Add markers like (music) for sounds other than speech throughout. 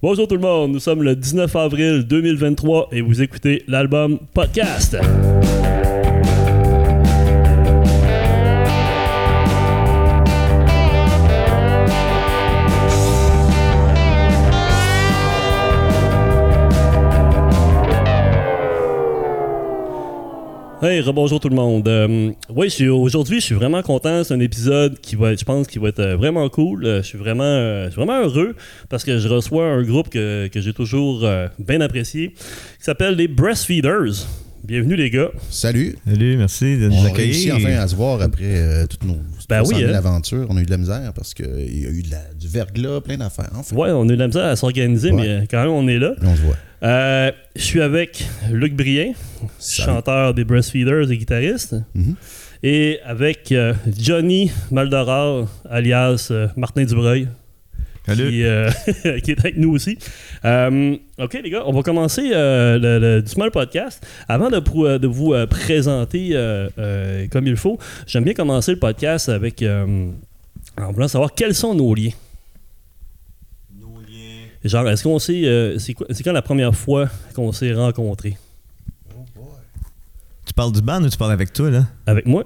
Bonjour tout le monde, nous sommes le 19 avril 2023 et vous écoutez l'album Podcast. Hey, rebonjour tout le monde. Euh, oui, je suis- aujourd'hui, je suis vraiment content. C'est un épisode qui va, être- je pense, qui va être euh, vraiment cool. Euh, je suis vraiment, euh, je suis vraiment heureux parce que je reçois un groupe que, que j'ai toujours euh, bien apprécié, qui s'appelle les Breastfeeders. Bienvenue les gars. Salut. Salut, merci de nous On a réussi accueillir. enfin à se voir après euh, toutes nos Ben 300 oui, 000 hein. aventures. On a eu de la misère parce qu'il y a eu de la- du verglas, plein d'affaires. Enfin, Ouais, on a eu de la misère à s'organiser, Ouais. mais quand même on est là. là, on se voit. Euh, je suis avec Luc Brien, chanteur des Breastfeeders et guitariste, Mhm. et avec euh, Johnny Maldoror, alias euh, Martin Dubreuil. Salut. qui, (laughs) qui est avec nous aussi. Ok, les gars, on va commencer le, le, doucement le podcast. Avant de, vous présenter comme il faut, j'aime bien commencer le podcast avec. en voulant savoir quels sont nos liens. Genre, est-ce qu'on sait. euh, c'est quand la première fois qu'on s'est rencontrés? Tu parles du band ou tu parles avec toi, là? Avec moi?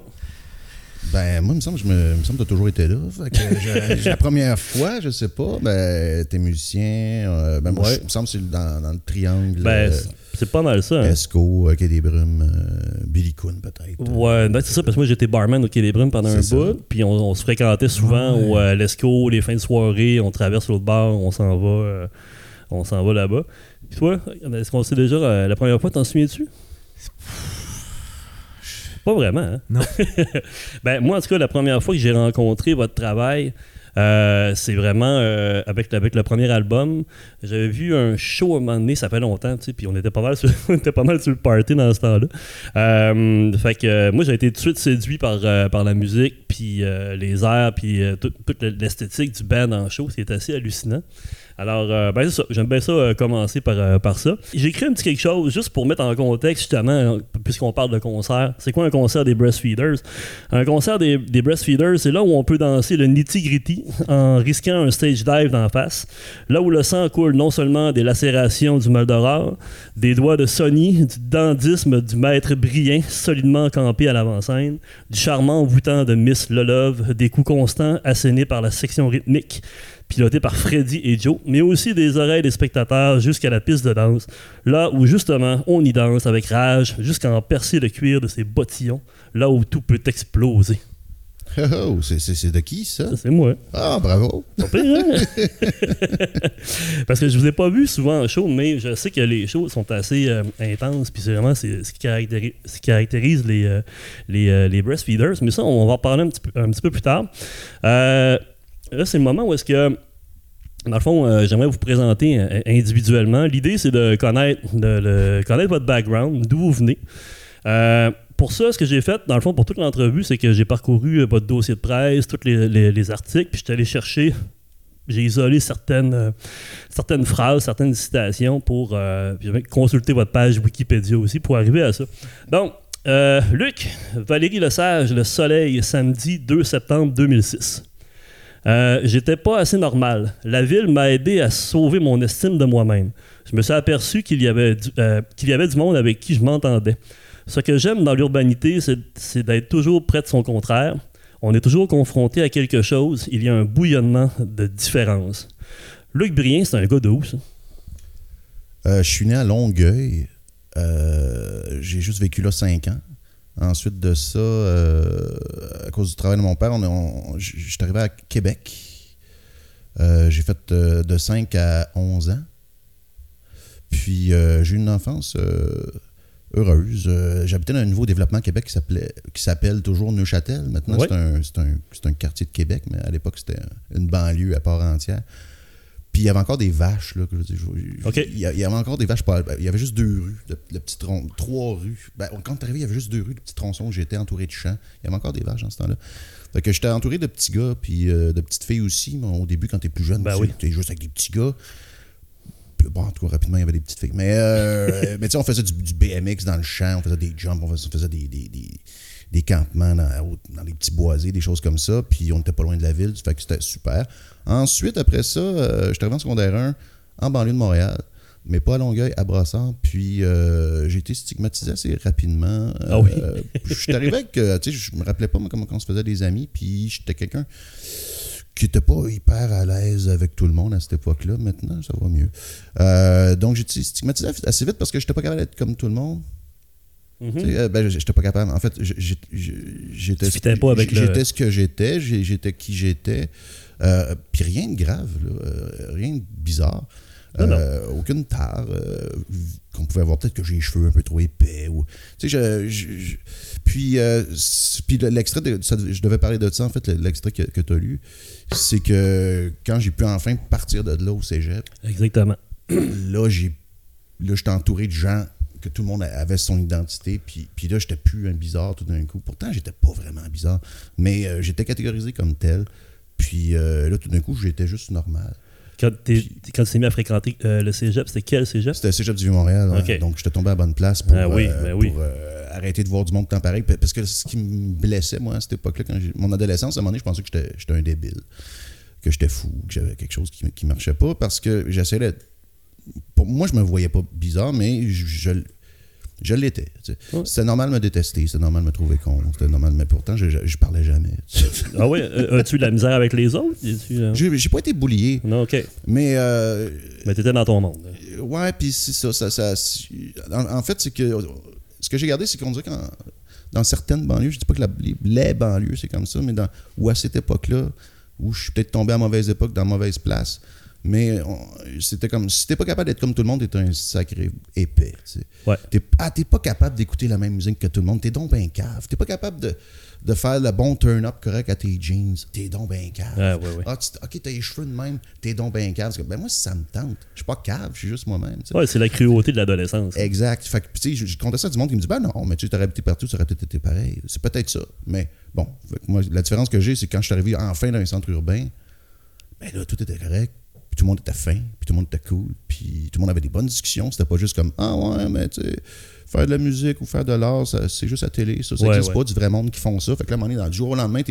Ben, moi, il me semble, je me, il me semble que tu as toujours été là. Fait que je- (laughs) la première fois, je sais pas, ben, t'es musicien. euh, ben, moi, Ouais. je- il me semble que c'est dans, dans le triangle. Ben, euh, c'est- pas mal ça. hein. Esco, euh, Quai des Brumes, euh, Billy Coon, peut-être. Ouais, ben, c'est ça, parce que moi j'étais barman au Quai des Brumes pendant un ça. bout, puis on, on se fréquentait souvent Ouais. au euh, Lesco, les fins de soirée, on traverse l'autre bord, on s'en va, euh, on s'en va là-bas. Puis toi, est-ce qu'on sait déjà euh, la première fois, t'en souviens-tu? Pas vraiment, hein? Non. (laughs) ben, moi, en tout cas, la première fois que j'ai rencontré votre travail, euh, c'est vraiment euh, avec, avec le premier album. J'avais vu un show à un moment donné, ça fait longtemps, tu sais, puis on était pas mal sur, (laughs) on était pas mal sur le party dans ce temps-là. Euh, fait que moi, j'ai été tout de suite séduit par, par la musique, puis les airs, puis tout- toute l'esthétique du band en show. C'est assez hallucinant. Alors, euh, ben. J'aime bien ça euh, commencer par, euh, ça. J'ai écrit un petit quelque chose juste pour mettre en contexte, justement, puisqu'on parle de concert. C'est quoi un concert des Breastfeeders? Un concert des, Breastfeeders, c'est là où on peut danser le nitty-gritty en risquant un stage dive d'en face. Là où le sang coule non seulement des lacérations du Maldoror, des doigts de Sony, du dandisme du maître brillant solidement campé à l'avant-scène, du charmant envoûtant de Miss Lolove, des coups constants assénés par la section rythmique, piloté par Freddy et Joe, mais aussi des oreilles des spectateurs jusqu'à la piste de danse, là où justement on y danse avec rage jusqu'à en percer le cuir de ses bottillons, là où tout peut exploser. Oh, oh, c'est- de qui, ça? Ça, c'est moi. Ah, bravo. Pire, hein? (laughs) Parce que je vous ai pas vu souvent en show, mais je sais que les shows sont assez euh, intenses, puis c'est vraiment c'est ce qui caractérise, ce qui caractérise les, euh, les, euh, les breastfeeders. Mais ça, on va en parler un petit peu, un petit peu plus tard. Là, c'est le moment où est-ce que dans le fond, euh, j'aimerais vous présenter euh, individuellement. L'idée, c'est de connaître, de, connaître votre background, d'où vous venez. Euh, pour ça, ce que j'ai fait, dans le fond, pour toute l'entrevue, c'est que j'ai parcouru votre dossier de presse, tous les, les- les articles, puis je suis allé chercher, j'ai isolé certaines, certaines phrases, certaines citations pour euh, consulter votre page Wikipédia aussi pour arriver à ça. Donc, Luc, Valérie Lesage, Le Soleil, samedi 2 septembre 2006. Euh, J'étais pas assez normal. La ville m'a aidé à sauver mon estime de moi-même. Je me suis aperçu qu'il y, avait du- euh, qu'il y avait du monde avec qui je m'entendais. Ce que j'aime dans l'urbanité, c'est d'être toujours près de son contraire. On est toujours confronté à quelque chose. Il y a un bouillonnement de différence. Luc Brien, c'est un gars de où, ça? Euh, je suis né à Longueuil. J'ai juste vécu là cinq ans. Ensuite de ça, euh, à cause du travail de mon père, on, on- j- je suis arrivé à Québec. Euh, j'ai fait euh, de 5 à 11 ans. Puis euh, j'ai eu une enfance heureuse. J'habitais dans un nouveau développement à Québec qui s'appelait qui s'appelle toujours Neuchâtel. Maintenant, Ouais. c'est un, c'est un- c'est un quartier de Québec, mais à l'époque, c'était une banlieue à part entière. Puis il y avait encore des vaches. Là, que je, il, y avait encore des vaches. pas- Il y avait juste deux rues, de, de trois rues. Ben, quand tu arrivé, il y avait juste deux rues de petits tronçons. J'étais entouré de champs. Il y avait encore des vaches dans ce temps-là. Fait que j'étais entouré de petits gars, puis euh, de petites filles aussi. Mais au début, quand t'es plus jeune, Ben tu oui. es juste avec des petits gars. Puis, bon, en tout cas, rapidement, il y avait des petites filles. Mais, euh, (laughs) mais tu sais, on faisait du, du BMX dans le champ, on faisait des jumps, on faisait, on faisait des, des, des, des campements dans, dans des petits boisés, des choses comme ça. Puis on n'était pas loin de la ville, fait que c'était super. Ensuite, après ça, euh, je suis arrivé en secondaire 1 en banlieue de Montréal, mais pas à Longueuil, à Brassard. Puis euh, j'ai été stigmatisé assez rapidement. Ah oui? Euh, je suis arrivé avec, euh, tu sais, je me rappelais pas moi, comment on se faisait des amis, puis j'étais quelqu'un qui était pas hyper à l'aise avec tout le monde à cette époque-là. Maintenant, ça va mieux. Euh, donc j'ai été stigmatisé assez vite parce que j'étais pas capable d'être comme tout le monde. Ben, j'étais pas capable. En fait, j'étais j'étais ce que j'étais, j'étais qui j'étais. Euh, Puis rien de grave, là, euh, rien de bizarre. Non, non. Euh, aucune tare euh, qu'on pouvait avoir. Peut-être que j'ai les cheveux un peu trop épais. Ou, tu sais, je, je- je- puis, euh, puis le- l'extrait, de- ça- je devais parler de ça, en fait, le- l'extrait que, tu as lu, c'est que quand j'ai pu enfin partir de là au cégep, Exactement. là, j'ai là, j'étais entouré de gens que tout le monde avait son identité, puis, puis là, j'étais plus un bizarre tout d'un coup. Pourtant, j'étais pas vraiment bizarre, mais euh, j'étais catégorisé comme tel. Puis euh, là, tout d'un coup, j'étais juste normal. Quand, quand tu t'es mis à fréquenter euh, le cégep, c'était quel cégep? C'était le Cégep du Vieux-Montréal, hein. Ok. donc j'étais tombé à la bonne place pour, Ah oui, ben oui. pour, arrêter de voir du monde temps pareil. Parce que ce qui me blessait, moi, à cette époque-là, quand mon adolescence, à un moment donné, je pensais que j'étais un débile, que j'étais fou, que j'avais quelque chose qui, qui marchait pas, parce que j'essayais d'être... Pour moi, je me voyais pas bizarre, mais je, je, je l'étais. tu sais. Ouais. C'était normal de me détester, c'était normal de me trouver con, c'était normal, mais pourtant, je, je, parlais jamais. tu sais. (laughs) Ah ouais, euh, as-tu de la misère avec les autres? Euh, J'ai pas été boulié, Non, ok. mais... euh, Mais t'étais dans ton monde. Ouais, puis c'est ça. ça, ça en, en fait, c'est que ce que j'ai gardé, c'est qu'on dirait qu'en dans certaines banlieues, je dis pas que la- les, les banlieues, c'est comme ça, mais dans, ou à cette époque-là, où je suis peut-être tombé à mauvaise époque, dans mauvaise place, mais c'était comme, si t'es pas capable d'être comme tout le monde, t'es un sacré épais. tu sais. Ouais. T'es, ah, t'es pas capable d'écouter la même musique que tout le monde, t'es donc ben cave. T'es pas capable de, de faire le bon turn-up correct à tes jeans, t'es donc ben cave. Ah, ouais, ouais. Ah, tu- ok, t'as les cheveux de même, t'es donc ben cave. Que, Ben moi, ça me tente, je suis pas cave, je suis juste moi-même. tu sais. Ouais, c'est la cruauté de l'adolescence. Exact. Fait que, tu sais, je, comptais ça à du monde qui me dit, ben non, mais tu t'aurais habité partout, ça aurait peut-être été pareil. C'est peut-être ça. Mais bon, moi, la différence que j'ai, c'est quand je suis arrivé enfin dans un centre urbain, ben là, tout était correct. Puis tout le monde était fin, puis tout le monde était cool, puis tout le monde avait des bonnes discussions. C'était pas juste comme, ah ouais, mais tu sais, faire de la musique ou faire de l'art, c'est juste à télé. Ça, ça n'existe ouais. pas du vrai monde qui font ça. Fait que là, à un moment donné, dans le jour au lendemain,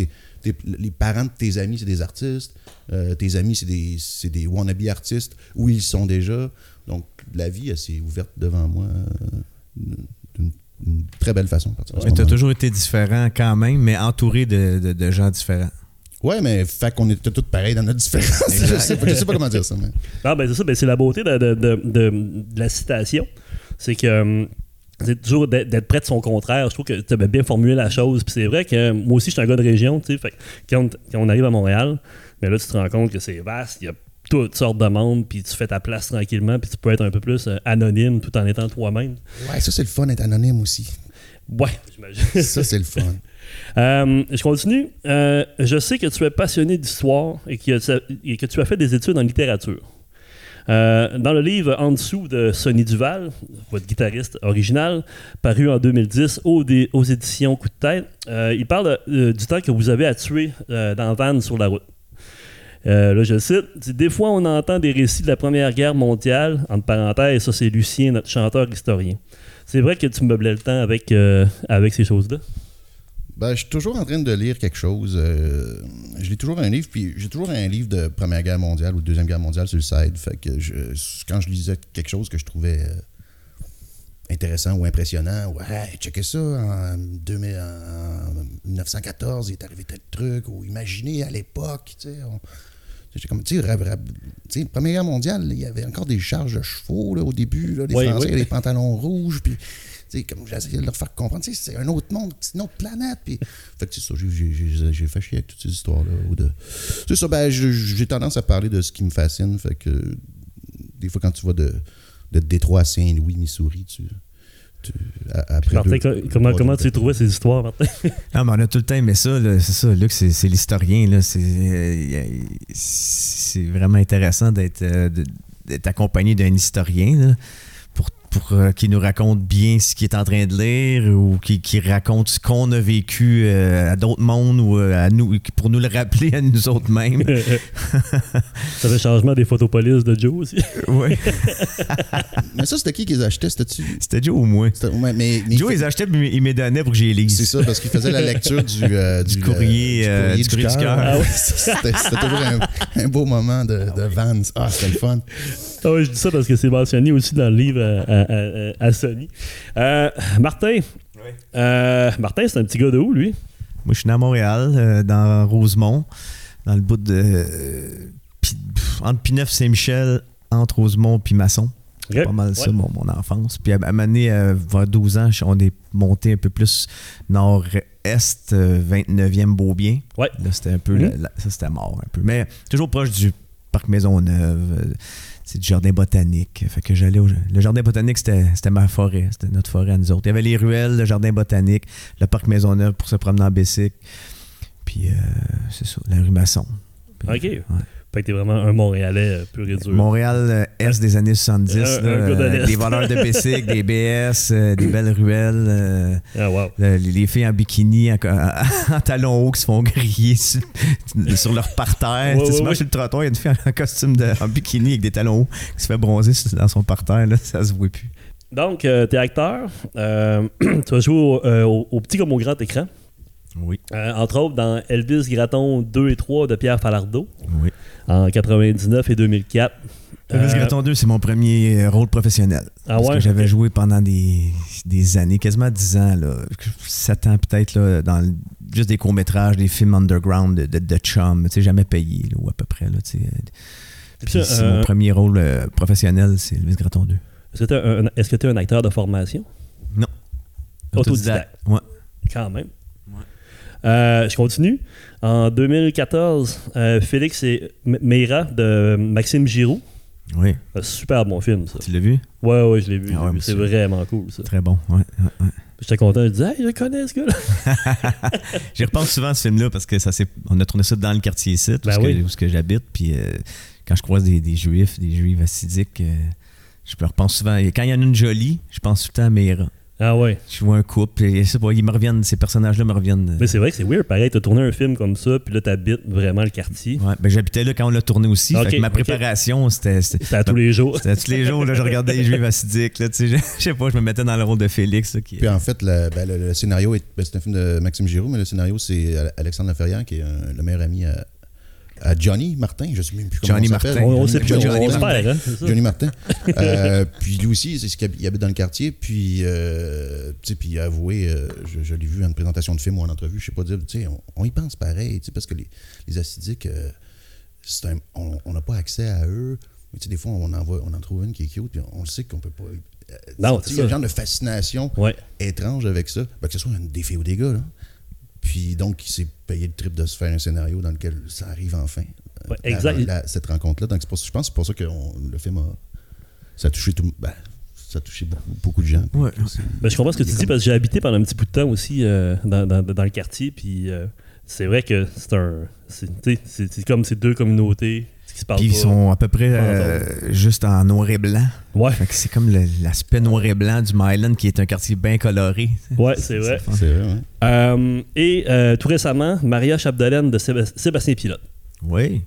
les parents de tes amis, c'est des artistes. Euh, tes amis, c'est des, c'est des wannabe artistes, où ils sont déjà. Donc, la vie, elle s'est ouverte devant moi euh, d'une très belle façon. à partir de t'as moment-là. toujours été différent quand même, mais entouré de, de- de gens différents. Ouais, mais fait qu'on était tous pareils dans notre différence. (laughs) je, sais je sais pas comment dire ça. Mais... Ah, ben c'est ça, ben, c'est la beauté de, de- de- de- de la citation. C'est que hum, c'est toujours d'être près de son contraire. Je trouve que tu as bien formulé la chose. Puis c'est vrai que euh, moi aussi, je suis un gars de région. tu sais, Fait que quand, quand on arrive à Montréal, mais là, tu te rends compte que c'est vaste. Il y a toutes sortes de monde. Puis tu fais ta place tranquillement. Puis tu peux être un peu plus euh, anonyme tout en étant toi-même. Ouais, ça, c'est le fun d'être anonyme aussi. Ouais, j'imagine. Ça, c'est le fun. (laughs) Euh, je continue. Euh, je sais que tu es passionné d'histoire et que, tu- as fait des études en littérature. Euh, dans le livre En dessous de Sonny Duval, votre guitariste original, paru en 2010 aux, éditions Coup de tête, il parle du temps que vous avez à tuer dans Van sur la route. Là, je cite Des fois, on entend des récits de la Première Guerre mondiale, entre parenthèses, ça c'est Lucien, notre chanteur historien. C'est vrai que tu meublais le temps avec ces choses-là? Ben, je suis toujours en train de lire quelque chose. euh, je lis toujours un livre, puis j'ai toujours un livre de Première Guerre mondiale ou de Deuxième Guerre mondiale sur le side. Fait que je, quand je lisais quelque chose que je trouvais euh, intéressant ou impressionnant, ouais, checkez ça, en, 2000 en 1914, il est arrivé tel truc, ou imaginez à l'époque, tu sais. comme, tu Première Guerre mondiale, il y avait encore des charges de chevaux là, au début, là, les Oui, Français, oui. les pantalons rouges, puis sais, comme j'essayais de leur faire comprendre, c'est un autre monde, c'est une autre planète. Puis, (laughs) fait que c'est ça, j'ai- j'ai- j'ai j'ai fait chier avec toutes ces histoires-là. ou de- C'est ça, ben, j'ai tendance à parler de ce qui me fascine. Fait que des fois, quand tu vas de, de Détroit à Saint-Louis, Missouri, tu. après Martin, deux- comment, comment tu trouvé ces histoires, Martin? (laughs) Ah, mais on a tout le temps aimé ça. là. C'est ça, Luc, c'est l'historien. là. C'est euh, c'est vraiment intéressant d'être euh, d'être accompagné d'un historien là, pour, euh, qu'il nous raconte bien ce qu'il est en train de lire ou qui, qui raconte ce qu'on a vécu euh, à d'autres mondes ou euh, à nous, pour nous le rappeler à nous autres mêmes. (laughs) ça fait changement des photopolices de Joe aussi. (laughs) ouais. (laughs) Mais ça, c'était qui qui les achetait? C'était-tu? C'était Joe au moins. c'était- ouais, mais, mais Joe, il ils achetaient puis il me donnait pour que j'y lise. C'est ça, parce qu'il faisait la lecture du, euh, Du courrier, euh, du courrier du cœur. Ah ouais, c'était c'était toujours un, un beau moment de, de Vans. Ah, c'était le fun. Ah ouais, je dis ça parce que c'est mentionné aussi dans le livre à, à- à- à Sony. Euh, Martin. Euh, Martin, c'est un petit gars de où, lui? Moi, je suis né à Montréal, euh, dans Rosemont, dans le bout de. entre Pineuf Saint-Michel, entre Rosemont puis Masson. Ok. Pas mal ça, mon, mon enfance. Puis à, à euh, vers 12 ans, on est monté un peu plus nord-est, euh, 29e Beaubien. Ouais. Là, c'était un peu. Mhm. ça, c'était mort un peu. Mais toujours proche du parc Maisonneuve, c'est du jardin botanique. Fait que j'allais au. Le jardin botanique, c'était ma forêt. C'était notre forêt à nous autres. Il y avait les ruelles, le jardin botanique, le parc Maisonneuve pour se promener en bicycle. Puis, euh, c'est ça, la rue Masson. Puis, Ok. ouais. Fait que t'es vraiment un Montréalais euh, pur et dur. Montréal euh, Est des années 70, Un- là, un gars de l'Est. des voleurs de bicycles, des BS, euh, des belles ruelles, euh, Ah, wow. le- les, les filles en bikini, en, en talons hauts qui se font griller sur, sur leur parterre. Ouais, tu sais, ouais, tu marches ouais. sur le trottoir, il y a une fille en costume de, en bikini avec des talons hauts qui se fait bronzer sur- dans son parterre, là, ça se voit plus. Donc, euh, t'es acteur. Euh, (clears throat) tu vas jouer au, euh, au- au petit comme au grand écran. Oui. Euh, entre autres, dans Elvis Gratton 2 et 3 de Pierre Falardeau Oui. en 99 et 2004. Elvis Euh, Gratton 2, c'est mon premier euh, rôle professionnel. Ah parce ouais? que j'avais joué pendant des, des années, quasiment 10 ans, là, 7 ans peut-être, là, dans le- juste des courts-métrages, des films underground de, de, de chum, tu sais, jamais payé, là, ou à peu près. Là, tu sais. Puis c'est euh, mon premier rôle professionnel, c'est Elvis Gratton 2. Est-ce que t'es un, est-ce que un acteur de formation? Non. Autodidacte. Ouais. Quand même. Euh, je continue. En 2014, euh, Félix et Meira de Maxime Giroux. Oui. Un super bon film, ça. Tu l'as vu? Ouais, ouais, je l'ai vu. Ah ouais, vu. c'est vraiment cool, ça. Très bon. Ouais, ouais, ouais. J'étais content. Je disais, hey, je connais ce gars-là. (laughs) J'y repense souvent à ce film-là parce que ça on a tourné ça dans le quartier ici, où, Ben oui. où que j'habite. Puis euh, quand je croise des, des juifs, des juifs assidiques, euh, je me repense souvent. Et quand il y en a une jolie, je pense tout le temps à Meira. Ah ouais. Je vois un couple et c'est pas, ils me reviennent, ces personnages-là me reviennent. Mais c'est vrai que c'est weird. Pareil, t'as tourné un film comme ça, puis là, t'habites vraiment le quartier. Ouais, ben j'habitais là quand on l'a tourné aussi. Fait que ma préparation, c'était. C'était C'était à tous les jours. c'était tous les jours, là, je regardais les juifs assidiques. Là, tu sais, je, je sais pas, je me mettais dans le rôle de Félix. là, qui, Puis en fait, le, ben, le- le scénario, est, ben, c'est un film de Maxime Giroux, mais le scénario, c'est Alexandre Laferrière, qui est un- le meilleur ami à, à Johnny Martin. Je ne sais même plus comment Johnny il s'appelle. Martin. On, on sait plus, Johnny on, Martin. perd, hein? (laughs) Johnny Martin. Euh, puis lui aussi, c'est ce qu'il hab- il habite dans le quartier. Puis, euh, tu sais, puis avoué, euh, je, je l'ai vu en une présentation de film ou en entrevue, je sais pas dire, tu sais, on, on y pense pareil, tu sais, parce que les, les acidiques, euh, un- on n'a pas accès à eux. Mais tu sais, des fois, on en, voit, on en trouve une qui est cute, puis on le sait qu'on peut pas. euh, Non, tu c'est sais, il y a un genre de fascination Ouais. étrange avec ça, ben, que ce soit un- des filles ou des gars. Là. Puis donc, il s'est payé le trip de se faire un scénario dans lequel ça arrive enfin. euh, Ouais, exact. la- la- cette rencontre-là. Donc, pour- je pense que c'est pour ça que on- le film a. Ça a touché tout. Ben, ça a touché beaucoup, beaucoup de gens. Ouais. Ben, je comprends ce que tu dis comme- parce que j'ai habité pendant un petit bout de temps aussi euh, dans, dans- dans le quartier. Puis euh, c'est vrai que c'est un. C'est tu sais, c'est- c'est comme ces deux communautés se parlent Puis ils pas. sont à peu près euh, juste en noir et blanc. Ouais, Fait que c'est comme le- l'aspect noir et blanc du Myland qui est un quartier bien coloré. ouais c'est vrai. C'est vrai, ouais. Euh, et euh, tout récemment, Maria Chapdelaine de Séba- Sébastien Pilote. Oui.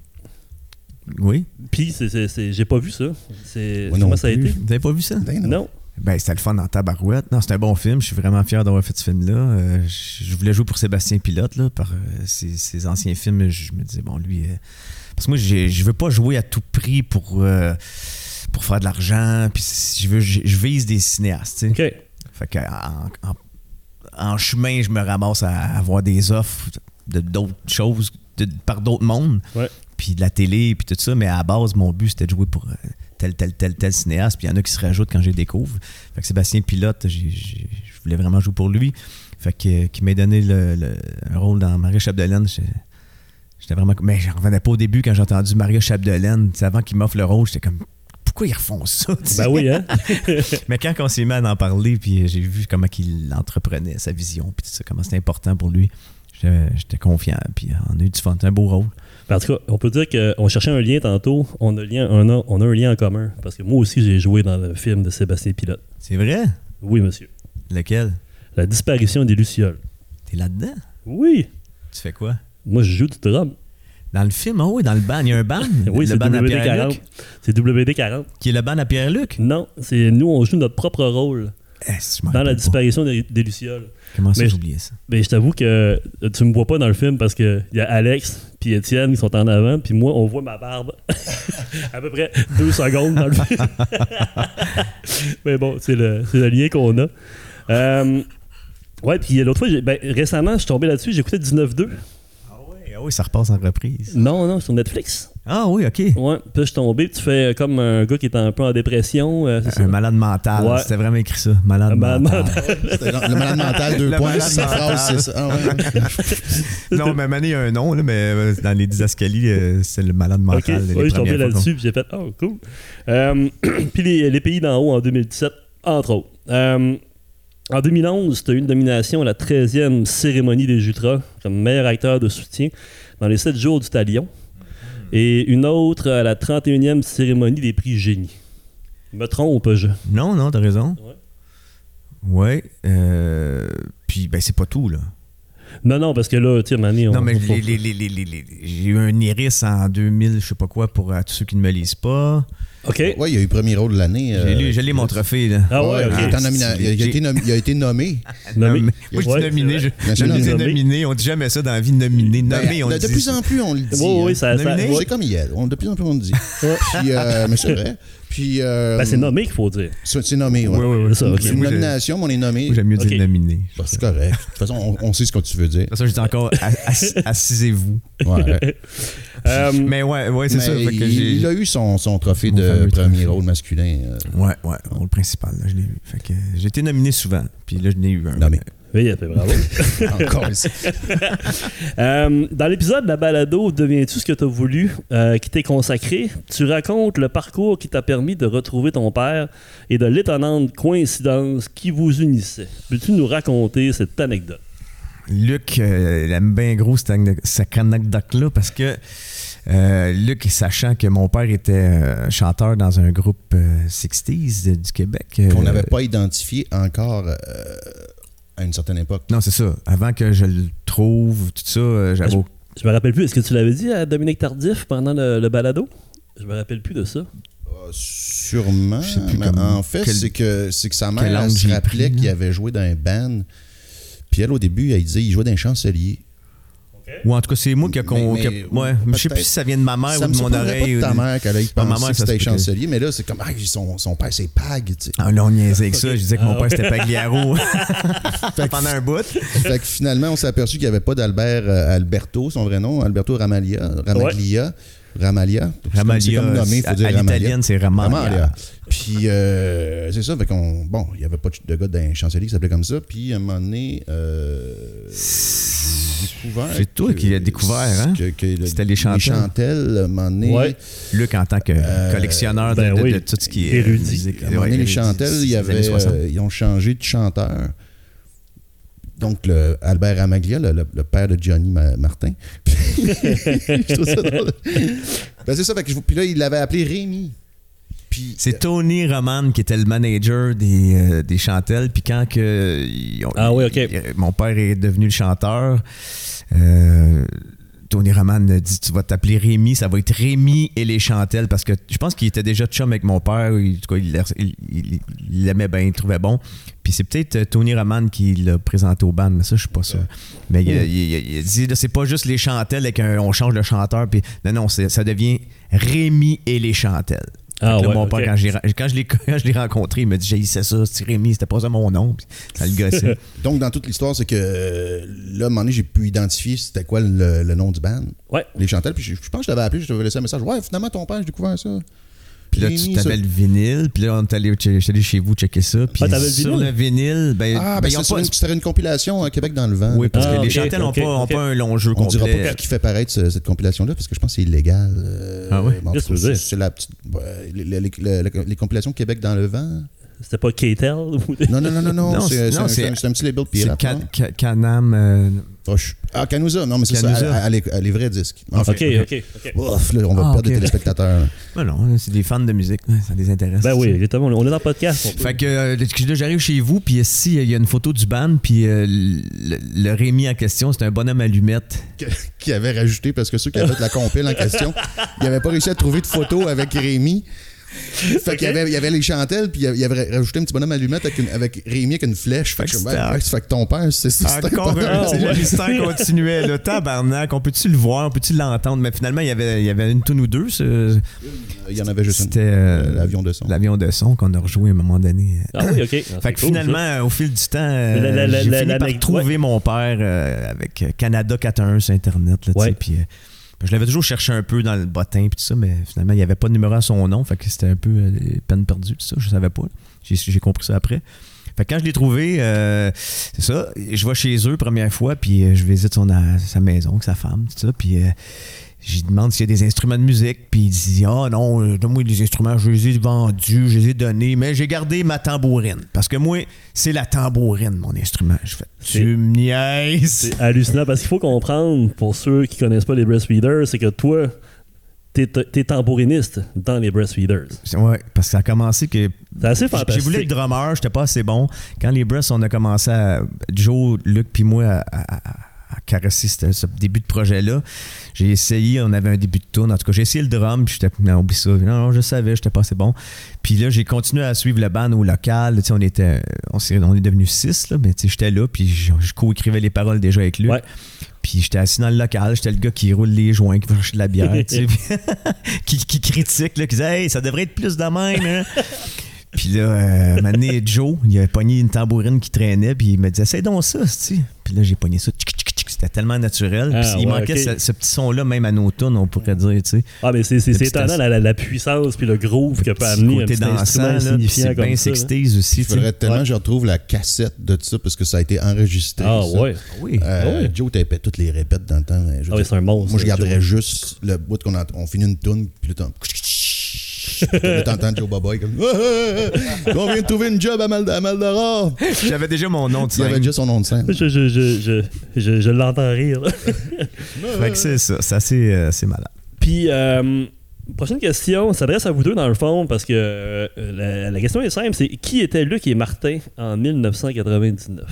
Oui. Puis c'est- c'est- c'est- j'ai pas vu ça. C'est- Moi non Comment ça a plus. été? Vous avez pas vu ça? Ben non. Non. Ben, c'était le fun en tabarouette. Non, c'est un bon film. Je suis vraiment fier d'avoir fait ce film-là. Euh, je voulais jouer pour Sébastien Pilote, là, par euh, ses, ses anciens films. Je me disais, bon, lui. euh, parce que moi, je veux pas jouer à tout prix pour, pour faire de l'argent. Puis je, veux, je, je vise des cinéastes, tu sais. OK. Fait que en, en- en chemin, je me ramasse à avoir des offres de d'autres choses de- par d'autres mondes. Ouais. Puis de la télé, puis tout ça. Mais à la base, mon but, c'était de jouer pour tel, tel, tel, tel cinéaste. Puis il y en a qui se rajoutent quand je les découvre. Fait que Sébastien Pilote, je voulais vraiment jouer pour lui. Fait que qui m'a donné le, le- un rôle dans Maria Chapdelaine. J'étais vraiment. Mais j'en revenais pas au début quand j'ai entendu Maria Chapdelaine. Avant qu'il m'offre le rôle, j'étais comme. Pourquoi ils refont ça? Ben oui, hein? (laughs) Mais quand on s'est mis à en parler, puis j'ai vu comment il entreprenait sa vision, puis tout ça, comment c'était important pour lui, j'étais confiant, puis on a eu du fun. Un beau rôle. En tout cas, on peut dire qu'on cherchait un lien tantôt. On a, lien, on, a, on a un lien en commun. Parce que moi aussi, j'ai joué dans le film de Sébastien Pilote. C'est vrai? Oui, monsieur. Lequel? La disparition des Lucioles. T'es là-dedans? Oui. Tu fais quoi? Moi, je joue du drum. Dans le film, ah oui, dans le ban, il y a un ban. (laughs) Oui, le c'est ban à WD-40. Pierre-Luc? C'est WD-40. Qui est le ban à Pierre-Luc? Non, c'est nous, on joue notre propre rôle Eh, dans la disparition des, des Lucioles. Comment ça, j'ai oublié ça? Mais je t'avoue que euh, tu me vois pas dans le film parce que il y a Alex puis Étienne qui sont en avant, puis moi, on voit ma barbe (laughs) à peu près deux secondes dans le film. (laughs) Mais bon, c'est le, lien qu'on a. Euh, ouais, puis l'autre fois, ben, récemment, je suis tombé là-dessus, j'écoutais 19-2. Ah oui, ah oui, ça repasse en reprise. Non, non, sur Netflix. Ah oui, OK. Ouais, puis je suis tombé, tu fais comme un gars qui est un peu en dépression. euh, c'est ça. Un malade mental. Ouais. C'était vraiment écrit ça. Malade Un malade mental. (laughs) Le malade mental, deux Le points. mental. phrase, c'est ça. Ah ouais. (laughs) non, mais Mané, il y a un nom, là, mais euh, dans les didascalies, euh, c'est le malade mental. les ouais, je suis tombé là-dessus, puis j'ai fait, oh, cool. Euh, (clears throat) puis les, les pays d'en haut en 2017, entre autres. Euh, en 2011, tu as eu une nomination à la 13e cérémonie des Jutras comme meilleur acteur de soutien dans les 7 jours du Talion. Et une autre à la 31e cérémonie des prix Génie. Me trompe, je. qu'on- Non, non, t'as raison. Ouais. Ouais. euh, puis, ben, c'est pas tout, là. Non, non, parce que là, tu sais, on. Non, mais on- les- les- les- les- les- les- j'ai eu un iris en 2000, je sais pas quoi, pour euh, tous ceux qui ne me lisent pas. OK. Ouais, il y a eu premier rôle de l'année. J'ai euh, lu- j'ai lu mon trophée, là. Ah ouais, il, ok. a été nomina- il a- il a été nommé- il a été nommé. Nommé. Nommé. Moi, je Ouais, dis nominé. Je, Nommé. nominé. On dit jamais ça dans la vie, nominé. Nommé, Ben, on de, le de dit. plus en plus, on le dit. Oui, oui, hein. ça. ça ouais. C'est comme hier. On, de plus en plus, on le dit. Puis, euh, mais c'est vrai. Puis, euh, Ben, c'est nommé qu'il faut dire. C'est c'est nommé, ouais. Oui, oui, oui. C'est ça, ok. C'est une nomination, mais on est nommé. J'aime mieux dire nominé. Bah, c'est correct. De toute façon, on, on sait ce que tu veux dire. De toute façon, je dis encore, (laughs) ass- assisez-vous. Ouais. (laughs) Euh, Mais ouais, ouais c'est ça. Fait que il, a eu son, son trophée Mon de premier trophée. rôle masculin. euh, Ouais, ouais, le principal, là, je l'ai eu. Fait que j'ai été nominé souvent, puis là, je n'ai eu un. Nommé. oui, fait bravo. (laughs) encore ici. (laughs) Euh, dans l'épisode de la balado Deviens-tu ce que tu as voulu, euh, qui t'est consacré, tu racontes le parcours qui t'a permis de retrouver ton père et de l'étonnante coïncidence qui vous unissait. Peux-tu nous raconter cette anecdote? Luc, euh, il aime bien gros cette anecdote-là parce que euh, Luc, sachant que mon père était euh, chanteur dans un groupe euh, 60s de- du Québec. euh, Qu'on n'avait pas identifié encore euh, à une certaine époque. Non, c'est ça. Avant que je le trouve, tout ça, euh, j'avais. Ah, au- Je me rappelle plus, est-ce que tu l'avais dit à Dominique Tardif pendant le, le balado? Je me rappelle plus de ça. Euh, sûrement. Je sais plus mais comme- en fait, c'est que, c'est que sa mère elle se rappelait qu'il avait joué dans un band. Puis elle, au début, elle disait qu'il jouait dans un chancelier. Ou en tout cas, c'est moi qui a. con- Mais- qui a- ouais, je sais plus si ça vient de ma mère ça ou de mon oreille. pas de ta de- mère qu'elle ait Ah, ma pensé mère, que c'était chancelier. Mais là, c'est comme, ah, son, son père, c'est Pag. tu sais. Ah, là, on niaisait avec ça. Je disais que mon père, c'était (laughs) Pagliaro. (laughs) Pendant un bout. fait que finalement, on s'est aperçu qu'il n'y avait pas d'Albert euh, Alberto, son vrai nom, Alberto Ramalia. Ramaglia. Ramalia. C'est comme- Ramalia. C'est comme nommé, faut à- dire à Ramalia. l'italienne, c'est Ramalia. Ramalia. Puis, euh, c'est ça, fait qu'on. Bon, il n'y avait pas de gars d'un chancelier qui s'appelait comme ça. Puis, à un moment donné, euh, j'ai découvert. C'est toi que- qui l'as découvert, hein? que- que le- C'était les chantelles. chantelles, à un moment donné. Ouais. Luc, en tant que Euh, collectionneur de, ben de- oui, de tout ce qui est érudit. musique. À un moment ouais, donné, les érudit, chantelles, il y avait, 60. euh, ils ont changé de chanteur. Donc, le Albert Ramaglia, le, le- le père de Johnny Ma- Martin. (laughs) je trouve ça drôle. Ben, c'est ça. Fait que je- puis là, il l'avait appelé Rémi. C'est Tony Roman qui était le manager des, euh, des chantelles. Puis quand que, ils ont- Ah oui, mon père est devenu le chanteur, euh, Tony Roman a dit Tu vas t'appeler Rémi, ça va être Rémi et les chantelles. Parce que je pense qu'il était déjà chum avec mon père. Il- En tout cas, il l'a- il- il- il l'aimait bien, il le trouvait bon. Puis c'est peut-être euh, Tony Roman qui l'a présenté au band, mais ça, je suis pas sûr. Mais il, il il dit là, c'est pas juste les chantelles avec un, on change de chanteur. Puis non, non, ça devient Rémi et les chantelles. Ah ouais, mon père, quand, je l'ai (laughs) quand je l'ai rencontré, il m'a dit J'ai ça, c'est Rémi, c'était pas ça mon nom. Puis ça le gossait. (laughs) donc, dans toute l'histoire, c'est que euh, là, à un moment donné, j'ai pu identifier c'était quoi le, le nom du band. Ouais. Les chantelles. Puis, je, je pense que je t'avais appelé, je t'avais laissé un message. Ouais, finalement, ton père, j'ai découvert ça. Puis là, tu t'avais le vinyle. Puis là, on est allé, j'étais allé chez vous checker ça. Puis Ah, sur vinyle? le vinyle, ben, Ah, ben, ben, ils ont c'est pas- une- c'était une compilation à Québec dans le vent. Oui, parce Ah, que les ok, chantelles n'ont pas, un long jeu On dira complet. pas qui fait paraître ce- cette compilation-là, parce que je pense que c'est illégal. euh, Ah ouais? bon? C'est la petite. ouais, les, les- les- les- les compilations Québec dans le vent. C'était pas K-Tel? ou- (laughs) Non, non, non, non, non. Non, c'est c'est- c'est un, c'est- c'est un- c'est un petit label C'est non? Ca- Canam. euh, Ah, Canusa. Non, mais c'est ça. Canusa. à- à- Les à les vrais disques. En Ok, ok, ok. Ouf, là, on va Ah, perdre des téléspectateurs. (laughs) ben non, c'est des fans de musique. Ça les intéresse. Ben oui, exactement. On est dans le podcast. peut- Fait que euh, j'arrive chez vous, puis ici, il y a une photo du band, puis euh, le, le Rémi en question, c'est un bonhomme allumette. Qui avait rajouté, parce que ceux qui avaient fait la compile en question, (laughs) ils n'avaient pas réussi à trouver de photo avec Rémi. Fait qu'il y avait, il y avait les chantelles, puis il y avait rajouté un petit bonhomme allumette avec, une- avec Rémi avec une flèche. Fait que, Fait ben, fait que ton père, c'est ça. c'était Encore un, le mystère (laughs) continuait. Le tabarnak, on peut-tu le voir, on peut-tu l'entendre? Mais finalement, il y avait, il y avait une tonne ou deux. ce- Il y en avait juste une. C'était euh, L'avion de son. l'avion de son qu'on a rejoué à un moment donné. Ah oui, ok. Ah, (laughs) Fait que finalement, euh, au fil du temps, euh, j'ai fini la- par la- trouver mon père euh, avec euh, Canada 411 sur Internet. Là, tu sais, Ouais. puis, euh, je l'avais toujours cherché un peu dans le bottin puis tout ça, mais finalement, il n'y avait pas de numéro à son nom. Fait que c'était un peu euh, peine perdue, tout ça. Je savais pas. J'ai compris ça après. Fait que quand je l'ai trouvé, euh, c'est ça, je vais chez eux première fois, puis euh, je visite euh, sa maison sa femme, tout ça, j'y demande s'il y a des instruments de musique, puis il dit Ah non, euh, donne-moi les instruments, je les ai vendus, je les ai donnés, mais j'ai gardé ma tambourine. Parce que moi, c'est la tambourine, mon instrument. Je fais Tu me niaises. C'est hallucinant parce qu'il faut comprendre, pour ceux qui connaissent pas les breastfeeders, c'est que toi, t'es t'es tambouriniste dans les breastfeeders. Ouais, parce que ça a commencé que C'est assez J'ai fantastique. voulu être drummer, j'étais pas assez bon. Quand les Breasts, on a commencé à. Joe, Luc, puis moi, à, à- à- à caresser ce, ce début de projet-là, j'ai essayé, on avait un début de tourne. En tout cas, j'ai essayé le drum, puis j'étais. Non, oublie ça. Non, non, je savais, j'étais pas assez bon. Puis là, j'ai continué à suivre le band au local. Tu sais, on était. On, s'est- on est devenus six, là, mais tu sais, j'étais là, puis je, je co-écrivais les paroles déjà avec. Ouais. Puis j'étais assis dans le local, j'étais le gars qui roule les joints, qui va chercher de la bière, tu sais, (laughs) (laughs) qui, qui critique, là, qui disait Hey, ça devrait être plus de même, hein. Puis là, euh, donné, Joe, il a pogné une tambourine qui traînait, puis il me disait, c'est donc ça, tu Puis là, j'ai pogné ça, tchic, c'était tellement naturel. Ah, Puis il ouais, manquait ce, ce petit son-là, même à nos tunes, on pourrait dire, tu sais. Ah, mais c'est étonnant la, la- la puissance puis le groove que peut amener un côté petit dansant, c'est comme bien ça. là. 60s aussi, Il faudrait tellement Ouais. que je retrouve la cassette de ça parce que ça a été enregistré. Ah ça. ouais. Oui. Euh, Ah ouais. Joe tapait toutes les répètes dans le temps. mais je veux Ah oui, c'est un monstre. Moi, je Joe. garderais juste le bout qu'on a, on finit une toune, puis le temps. T'entends Joe Boboy comme. Ah, ah, ah, on vient de trouver une job à, Mal à Maldoror. J'avais déjà mon nom de Il y avait scène. déjà son nom de scène. Je, je, je, je, je, je l'entends rire. (laughs) Fait que c'est ça, c'est assez, euh, assez malade. Puis, euh, prochaine question s'adresse à vous deux dans le fond parce que euh, la, la question est simple c'est qui était Luc et Martin en 1999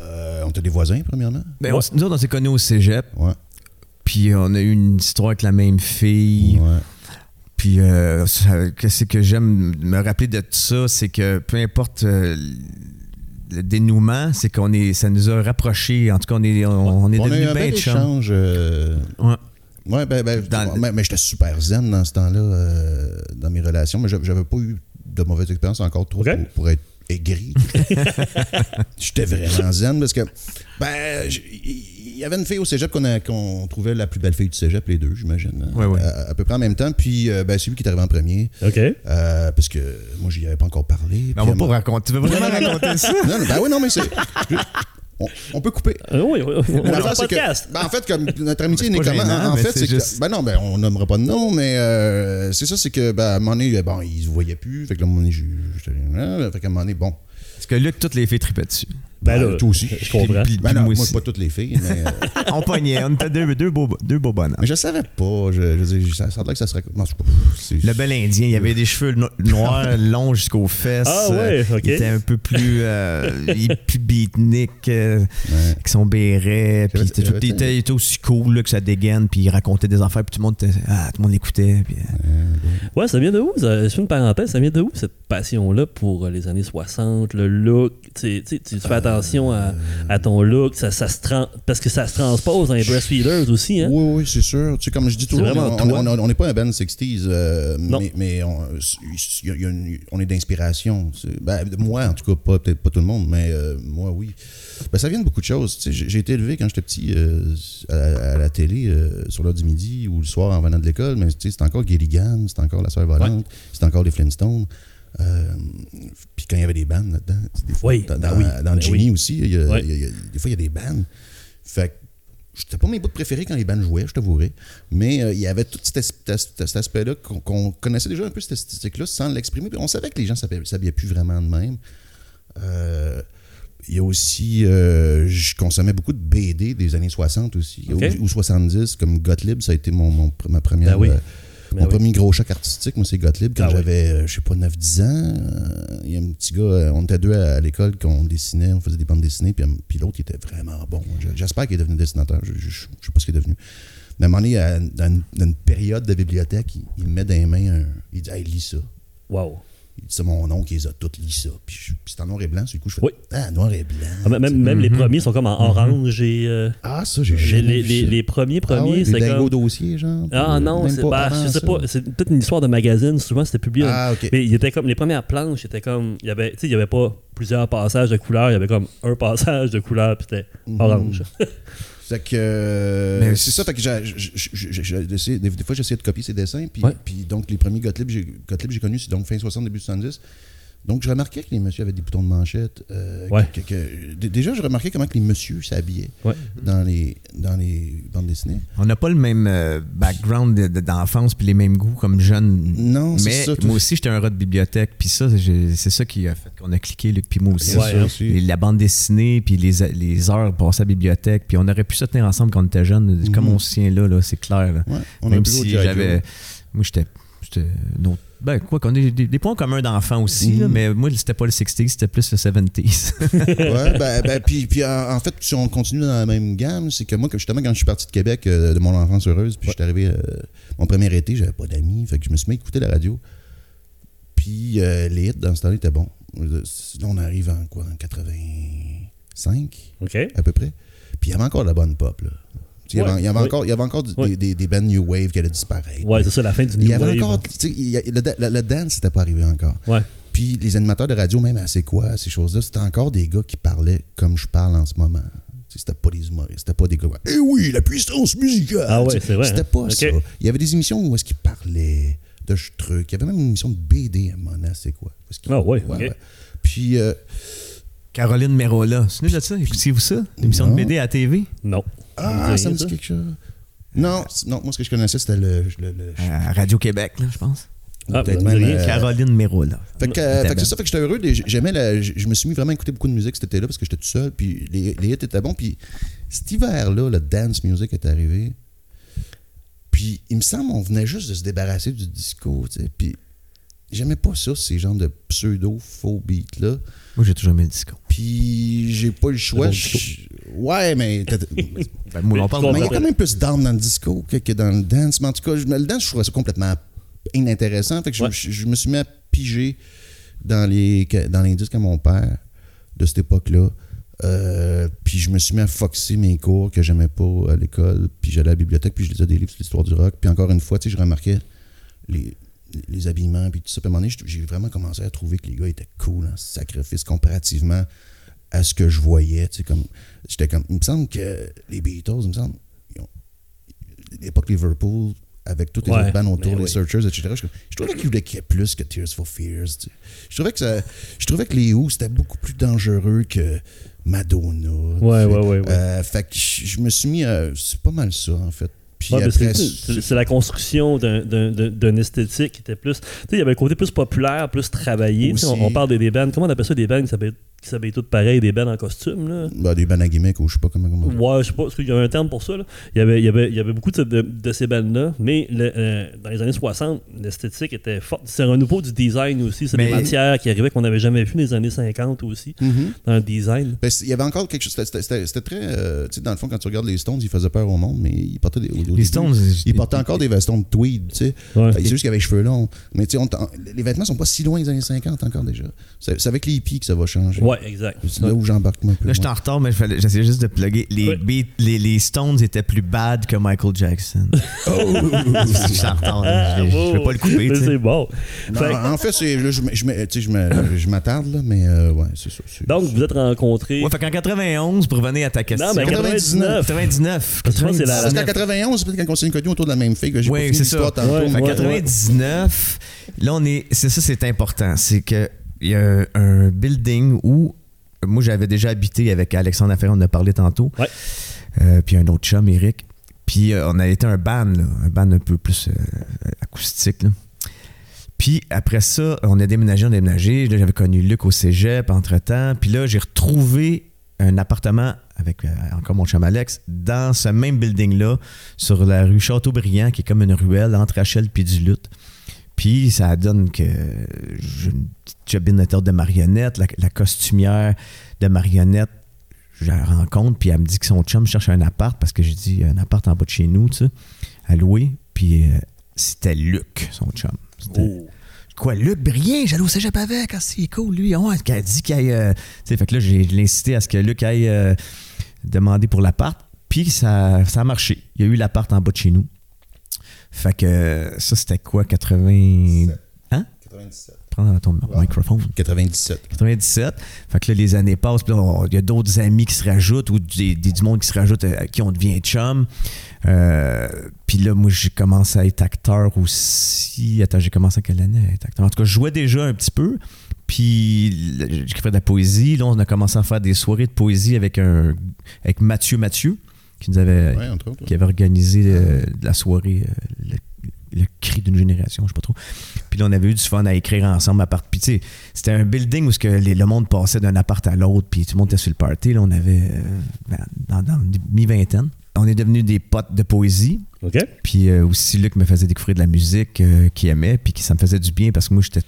Euh, on était des voisins, premièrement. Ben, Ouais. on s- nous autres, on s'est connus au cégep, Ouais. Puis on a eu une histoire avec la même fille. ouais. Puis, euh, qu'est-ce que j'aime me rappeler de tout ça, c'est que peu importe euh, le dénouement, c'est qu'on est, ça nous a rapprochés. En tout cas, on est, on, on est On a eu devenus un bel échange. euh, Ouais. Ouais, ben, ben, Dans mais, mais j'étais super zen dans ce temps-là, euh, dans mes relations, mais j'avais pas eu de mauvaise expérience encore trop pour, pour être aigri. (laughs) j'étais vraiment zen parce que, ben, y avait une fille au cégep qu'on a- trouvait la plus belle fille du cégep, les deux, j'imagine. Ouais, ouais. À, à peu près en même temps, puis euh, ben, c'est lui qui est arrivé en premier, Ok. euh, parce que moi, j'y avais pas encore parlé. Mais on va pas raconter. Tu veux vraiment raconter ça? Non, non, ben oui, non, mais c'est. On, on peut couper. Oui, oui, oui. On en c'est que- podcast. ben, en fait, comme notre amitié n'est pas comment. gênant, En, en mais fait, c'est c'est juste- que. Ben non, ben on nommera pas de nom, mais euh, c'est ça, c'est que, ben, à un moment donné, bon, ils se voyaient plus. Fait que là, à un moment donné, je- j'étais. ah, Fait qu'à un moment donné, bon. Parce que Luc, toutes les filles tripaient dessus. Ben ben, là, toi aussi. je comprends. Puis- Ben non, moi pas toutes les filles, mais. euh, (laughs) On pognait, on était deux, deux, beaux, deux beaux bonhommes. mais je savais pas. Je, je ça, l'air que ça serait. Non, Le bel Indien, il avait des cheveux no- noirs, (laughs) longs jusqu'aux fesses. Ah ouais, Euh, ok. Il était un peu plus, euh, plus beatnik, euh, Ouais. avec son béret. Puis il était, J'avais- il était- il était aussi cool là, que ça dégaine. Puis il racontait des affaires. Puis tout le monde, ah, tout le monde l'écoutait. Puis, euh, Ouais, ça vient de où? ça- Je fais une parenthèse, ça vient de où cette passion-là pour les années 60, le look? Tu sais, tu sais, tu fais attention à, à ton look, ça, ça se parce que ça se transpose dans les breastfeeders aussi. Hein? Oui, oui, c'est sûr. Tu sais, comme je dis toujours, on- n'est pas un band 60s, euh, mais, mais on, il y a- il y a une- on est d'inspiration. Ben, moi, en tout cas, pas- peut-être pas tout le monde, mais euh, moi, oui. Ben, ça vient de beaucoup de choses. Tu sais, J'ai été élevé quand j'étais petit euh, à, à la télé sur l'heure du midi ou le soir en venant de l'école, mais tu sais, c'est encore Gilligan, c'est encore La Soeur Volante, c'est encore les Flintstones. Euh, puis quand il y avait des bandes là-dedans, des fois, Oui, dans, ben oui, dans ben oui. aussi, il y a- Ouais. il y a- il y a- des fois, il y a des bandes. Fait que c'était pas mes bouts préférés quand les bandes jouaient, je t'avouerai. Mais euh, il y avait tout cet, as- cet- cet aspect-là qu'on qu'on connaissait déjà un peu, cette esthétique-là, sans l'exprimer. Puis On savait que les gens ne s'habillaient plus vraiment de même. Euh, il y a aussi, euh, je consommais beaucoup de BD des années 60 aussi, ou, ou 70, comme Gottlieb, ça a été mon, mon- ma première, Ben oui. Mon oui. premier gros choc artistique, moi, c'est Gottlieb, quand Ah j'avais, euh, je sais pas, 9-10 ans. euh, Il y a un petit gars, euh, on était deux à, l'école, qu'on dessinait, on faisait des bandes dessinées, puis, puis l'autre, il était vraiment bon. Je- J'espère qu'il est devenu dessinateur, je, je, je sais pas ce qu'il est devenu. À un moment donné, à- dans, une, dans une période de bibliothèque, il, il me met dans les mains un. Il dit Hey, lis ça. Wow. C'est mon oncle qui les a toutes, lis ça. Puis, c'est en noir et blanc, du coup, je fais Oui. Ah, noir et blanc. Ah, même même les premiers sont comme en orange et. euh, Ah, ça, j'ai les, jamais les, vu les, ça. les premiers, Ah premiers, ouais, c'est comme. dossiers, genre. Ah non, c'est pas bah, avant je sais ça. pas, c'est peut-être une histoire de magazine, souvent c'était publié. Ah, ok. Mais il était comme les premières planches, c'était comme il y avait tu sais il y avait pas plusieurs passages de couleurs, il y avait comme un passage de couleur puis c'était Mhm. orange. (laughs) Fait que. euh, c'est ça, fait que j'ai- des, fois, j'essayais de copier ses dessins. Puis, Ouais. puis donc, les premiers Gottlieb, j'ai Gottlieb, j'ai connus, c'est donc fin 60, début 70. Donc, je remarquais que les messieurs avaient des boutons de manchette. euh, Ouais. que- que- d- déjà, je remarquais comment que les messieurs s'habillaient Ouais. dans, les, dans les bandes dessinées. On n'a pas le même euh, background de- de- d'enfance puis les mêmes goûts comme jeune. Non, c'est Mais ça. moi aussi, j'étais un rat de bibliothèque. Puis ça, c'est ça qui a fait qu'on a cliqué, Luc, puis moi aussi. C'est Ouais, ça hein. aussi. Et la bande dessinée, puis les, les heures passées à la bibliothèque. Puis on aurait pu se tenir ensemble quand on était jeunes. Comme Mhm. on se tient là, là c'est clair. là. Ouais, on a Même si j'avais. Moi, j'étais. Ben, quoi qu'on ait des, des points communs d'enfants aussi, là, Mhm. mais moi, c'était pas le 60s, c'était plus le 70s. (laughs) ouais, ben, ben, puis, puis en, en fait, si on continue dans la même gamme, c'est que moi, justement, quand je suis parti de Québec, euh, de mon enfance heureuse, puis je suis arrivé, euh, mon premier été, j'avais pas d'amis, fait que je me suis mis à écouter la radio. Puis euh, les hits dans ce temps-là étaient bons. Là, on arrive en quoi, en 85 OK. à peu près. Puis il y avait encore de la bonne pop, là. Il y avait, Ouais, il y avait ouais. encore, il y avait encore du- Ouais. des, des, des bands New Wave qui allaient disparaître. Ouais, c'est ça la fin du Il y New avait Wave. encore. tu sais, il y a- le, le- le dance n'était pas arrivé encore. Ouais. Puis les animateurs de radio, même à C'est quoi, ces choses-là, c'était encore des gars qui parlaient comme je parle en ce moment. Tu sais, C'était pas des humoristes, c'était pas des gars. Eh oui, la puissance musicale. Ah ouais, c'est vrai, C'était hein. pas Ok. ça. Il y avait des émissions où est-ce qu'ils parlaient de trucs. Il y avait même une émission de BD à à C'est quoi. Ah ouais, ok. Puis euh, Caroline Merola. C'est nous de ça? Écoutez-vous ça? L'émission de. BD à TV? Non. Ah, ça me dit quelque chose. Non, non, moi ce que je connaissais c'était le, le- le- À Radio-Québec, là, je pense. Ah, peut-être même, euh, Caroline Merola. Fait que, euh, fait que c'est ça, fait que j'étais heureux. J'aimais la, je, je me suis mis vraiment à écouter beaucoup de musique cet été-là parce que j'étais tout seul. Puis les, les hits étaient bons. Puis cet hiver-là, le dance music est arrivé. Puis il me semble on venait juste de se débarrasser du disco. tu sais. Puis j'aimais pas ça, ces genres de pseudo-faux beats-là. Moi, j'ai toujours aimé le disco. Puis j'ai pas le choix. ouais, mais. (laughs) Ben, moi, Mais on parle tu mais il y a quand même plus d'armes dans le disco que, que dans le dance. Mais en tout cas, je- le dance, je trouvais ça complètement inintéressant. Fait que je- Ouais. je, je me suis mis à piger dans les, dans les disques à mon père de cette époque-là. Euh, puis je me suis mis à foxer mes cours que j'aimais pas à l'école. Puis j'allais à la bibliothèque, puis je lisais des livres sur l'histoire du rock. Puis encore une fois, tu sais, je remarquais les, les habillements, puis tout ça. Puis à un moment donné, j'ai vraiment commencé à trouver que les gars étaient cool en sacrifice comparativement à ce que je voyais. Tu sais, comme, j'étais comme, il me semble que les Beatles, il me semble, l'époque Liverpool, avec toutes les Ouais, autres bandes autour, les oui. Searchers, etc. Je, je trouvais qu'ils voulaient qu'il y ait plus que Tears for Fears. tu sais. Je trouvais que ça, je trouvais que les Who, c'était beaucoup plus dangereux que Madonna. tu Ouais, sais. ouais, ouais, ouais. Euh, fait que je, je me suis mis à. C'est pas mal ça, en fait. Ouais, c'est- la construction d'un- esthétique qui était plus. Tu sais, il y avait le côté plus populaire, plus travaillé. On, on parle des, des bands. Comment on appelle ça des bands qui qui s'habillent toutes pareilles, des bands en costume, là? bah, des bandes à gimmicks ou je sais pas comment. comment Ouais, je sais pas, parce qu'il y avait un terme pour ça. Là. Il, y avait, il, y avait, il y avait beaucoup de, de- de ces bandes-là, mais le- euh, dans les années 60, l'esthétique était forte. C'est un nouveau du design aussi. C'est des matières qui arrivaient qu'on n'avait jamais vues dans les années 50 aussi, Mhm. dans le design. Ben, il y avait encore quelque chose. c'était- très. euh, tu sais, dans le fond, quand tu regardes les Stones, ils faisaient peur au monde, mais ils portaient des. au- au début, Les Stones, Ils portaient encore des vestons de tweed, tu sais. Ouais. Que C'est juste qu'ils avaient les cheveux longs. Mais tu sais, les vêtements sont pas si loin des années 50 encore déjà. C'est c'est avec les hippies que ça va changer. Ouais, exact. C'est là où j'embarque un peu. Là, je suis en retard, mais j'essayais juste de plugger. Les, Ouais. beats- les, les Stones étaient plus bad que Michael Jackson. (laughs) je suis en retard. là. Je, je vais pas le couper. C'est bon. Non, Fait- en fait, c'est, là, je, m'attarde, là, mais euh, ouais, c'est ça. donc, vous êtes rencontrés. Ouais, fait qu'en 91, pour revenir à ta question. non, mais 99. 99. Parce que je pense que c'est la- Parce qu'en 99. 91, c'est peut-être quand on s'est connus autour de la même fille que j'ai Oui, pas fini c'est ça. l'histoire tantôt. Ouais, ouais. 99, là, on est. C'est ça, c'est important. C'est que il y a un building où moi, j'avais déjà habité avec Alexandre Affaire, on en a parlé tantôt. Ouais. Euh, puis un autre chum, Eric. Puis euh, on a été un band, là, un band un peu plus euh, acoustique. là. Puis après ça, on a déménagé, on a déménagé. Là, j'avais connu Luc au cégep entre-temps. Puis là, j'ai retrouvé un appartement avec encore mon chum Alex dans ce même building-là, sur la rue Châteaubriand, qui est comme une ruelle entre Rachel puis du Lutte. Puis ça donne que j'ai une petite jobine de marionnette, la, la costumière de marionnette. je la rencontre, puis elle me dit que son chum cherche un appart parce que j'ai dit un appart en bas de chez nous, tu sais, à louer. Puis euh, c'était Luc, son chum. Oh. Quoi, Luc Brien, j'allais au cégep avec, ah, c'est cool, lui. Ouais, qu'elle a dit qu'il aille. euh, tu sais, fait que là, j'ai incité à ce que Luc aille euh, demander pour l'appart. Puis ça, ça a marché. Il y a eu l'appart en bas de chez nous. Fait que ça, c'était quoi, 80. Hein? 97. Prends ton microphone. 97. 97. Fait que là, les années passent, puis il y a d'autres amis qui se rajoutent ou des, des- du monde qui se rajoute euh, à qui on devient chum. Euh, puis là, moi, j'ai commencé à être acteur aussi. Attends, j'ai commencé en quelle année à être acteur? En tout cas, je jouais déjà un petit peu. Puis j'écrivais de la poésie. Là, on a commencé à faire des soirées de poésie avec, un, avec Mathieu Mathieu, qui nous avait, Ouais, entre autres. qui avait organisé euh, la soirée, euh, le, le cri d'une génération, je sais pas trop. Puis là, on avait eu du fun à écrire ensemble à part. Puis tu sais, c'était un building où ce que les- le monde passait d'un appart à l'autre, puis tout le monde était sur le party. Là, on avait euh, dans, dans mi-vingtaine. On est devenus des potes de poésie. OK? Puis euh, aussi, Luc me faisait découvrir de la musique euh, qu'il aimait, puis que ça me faisait du bien parce que moi, j'étais.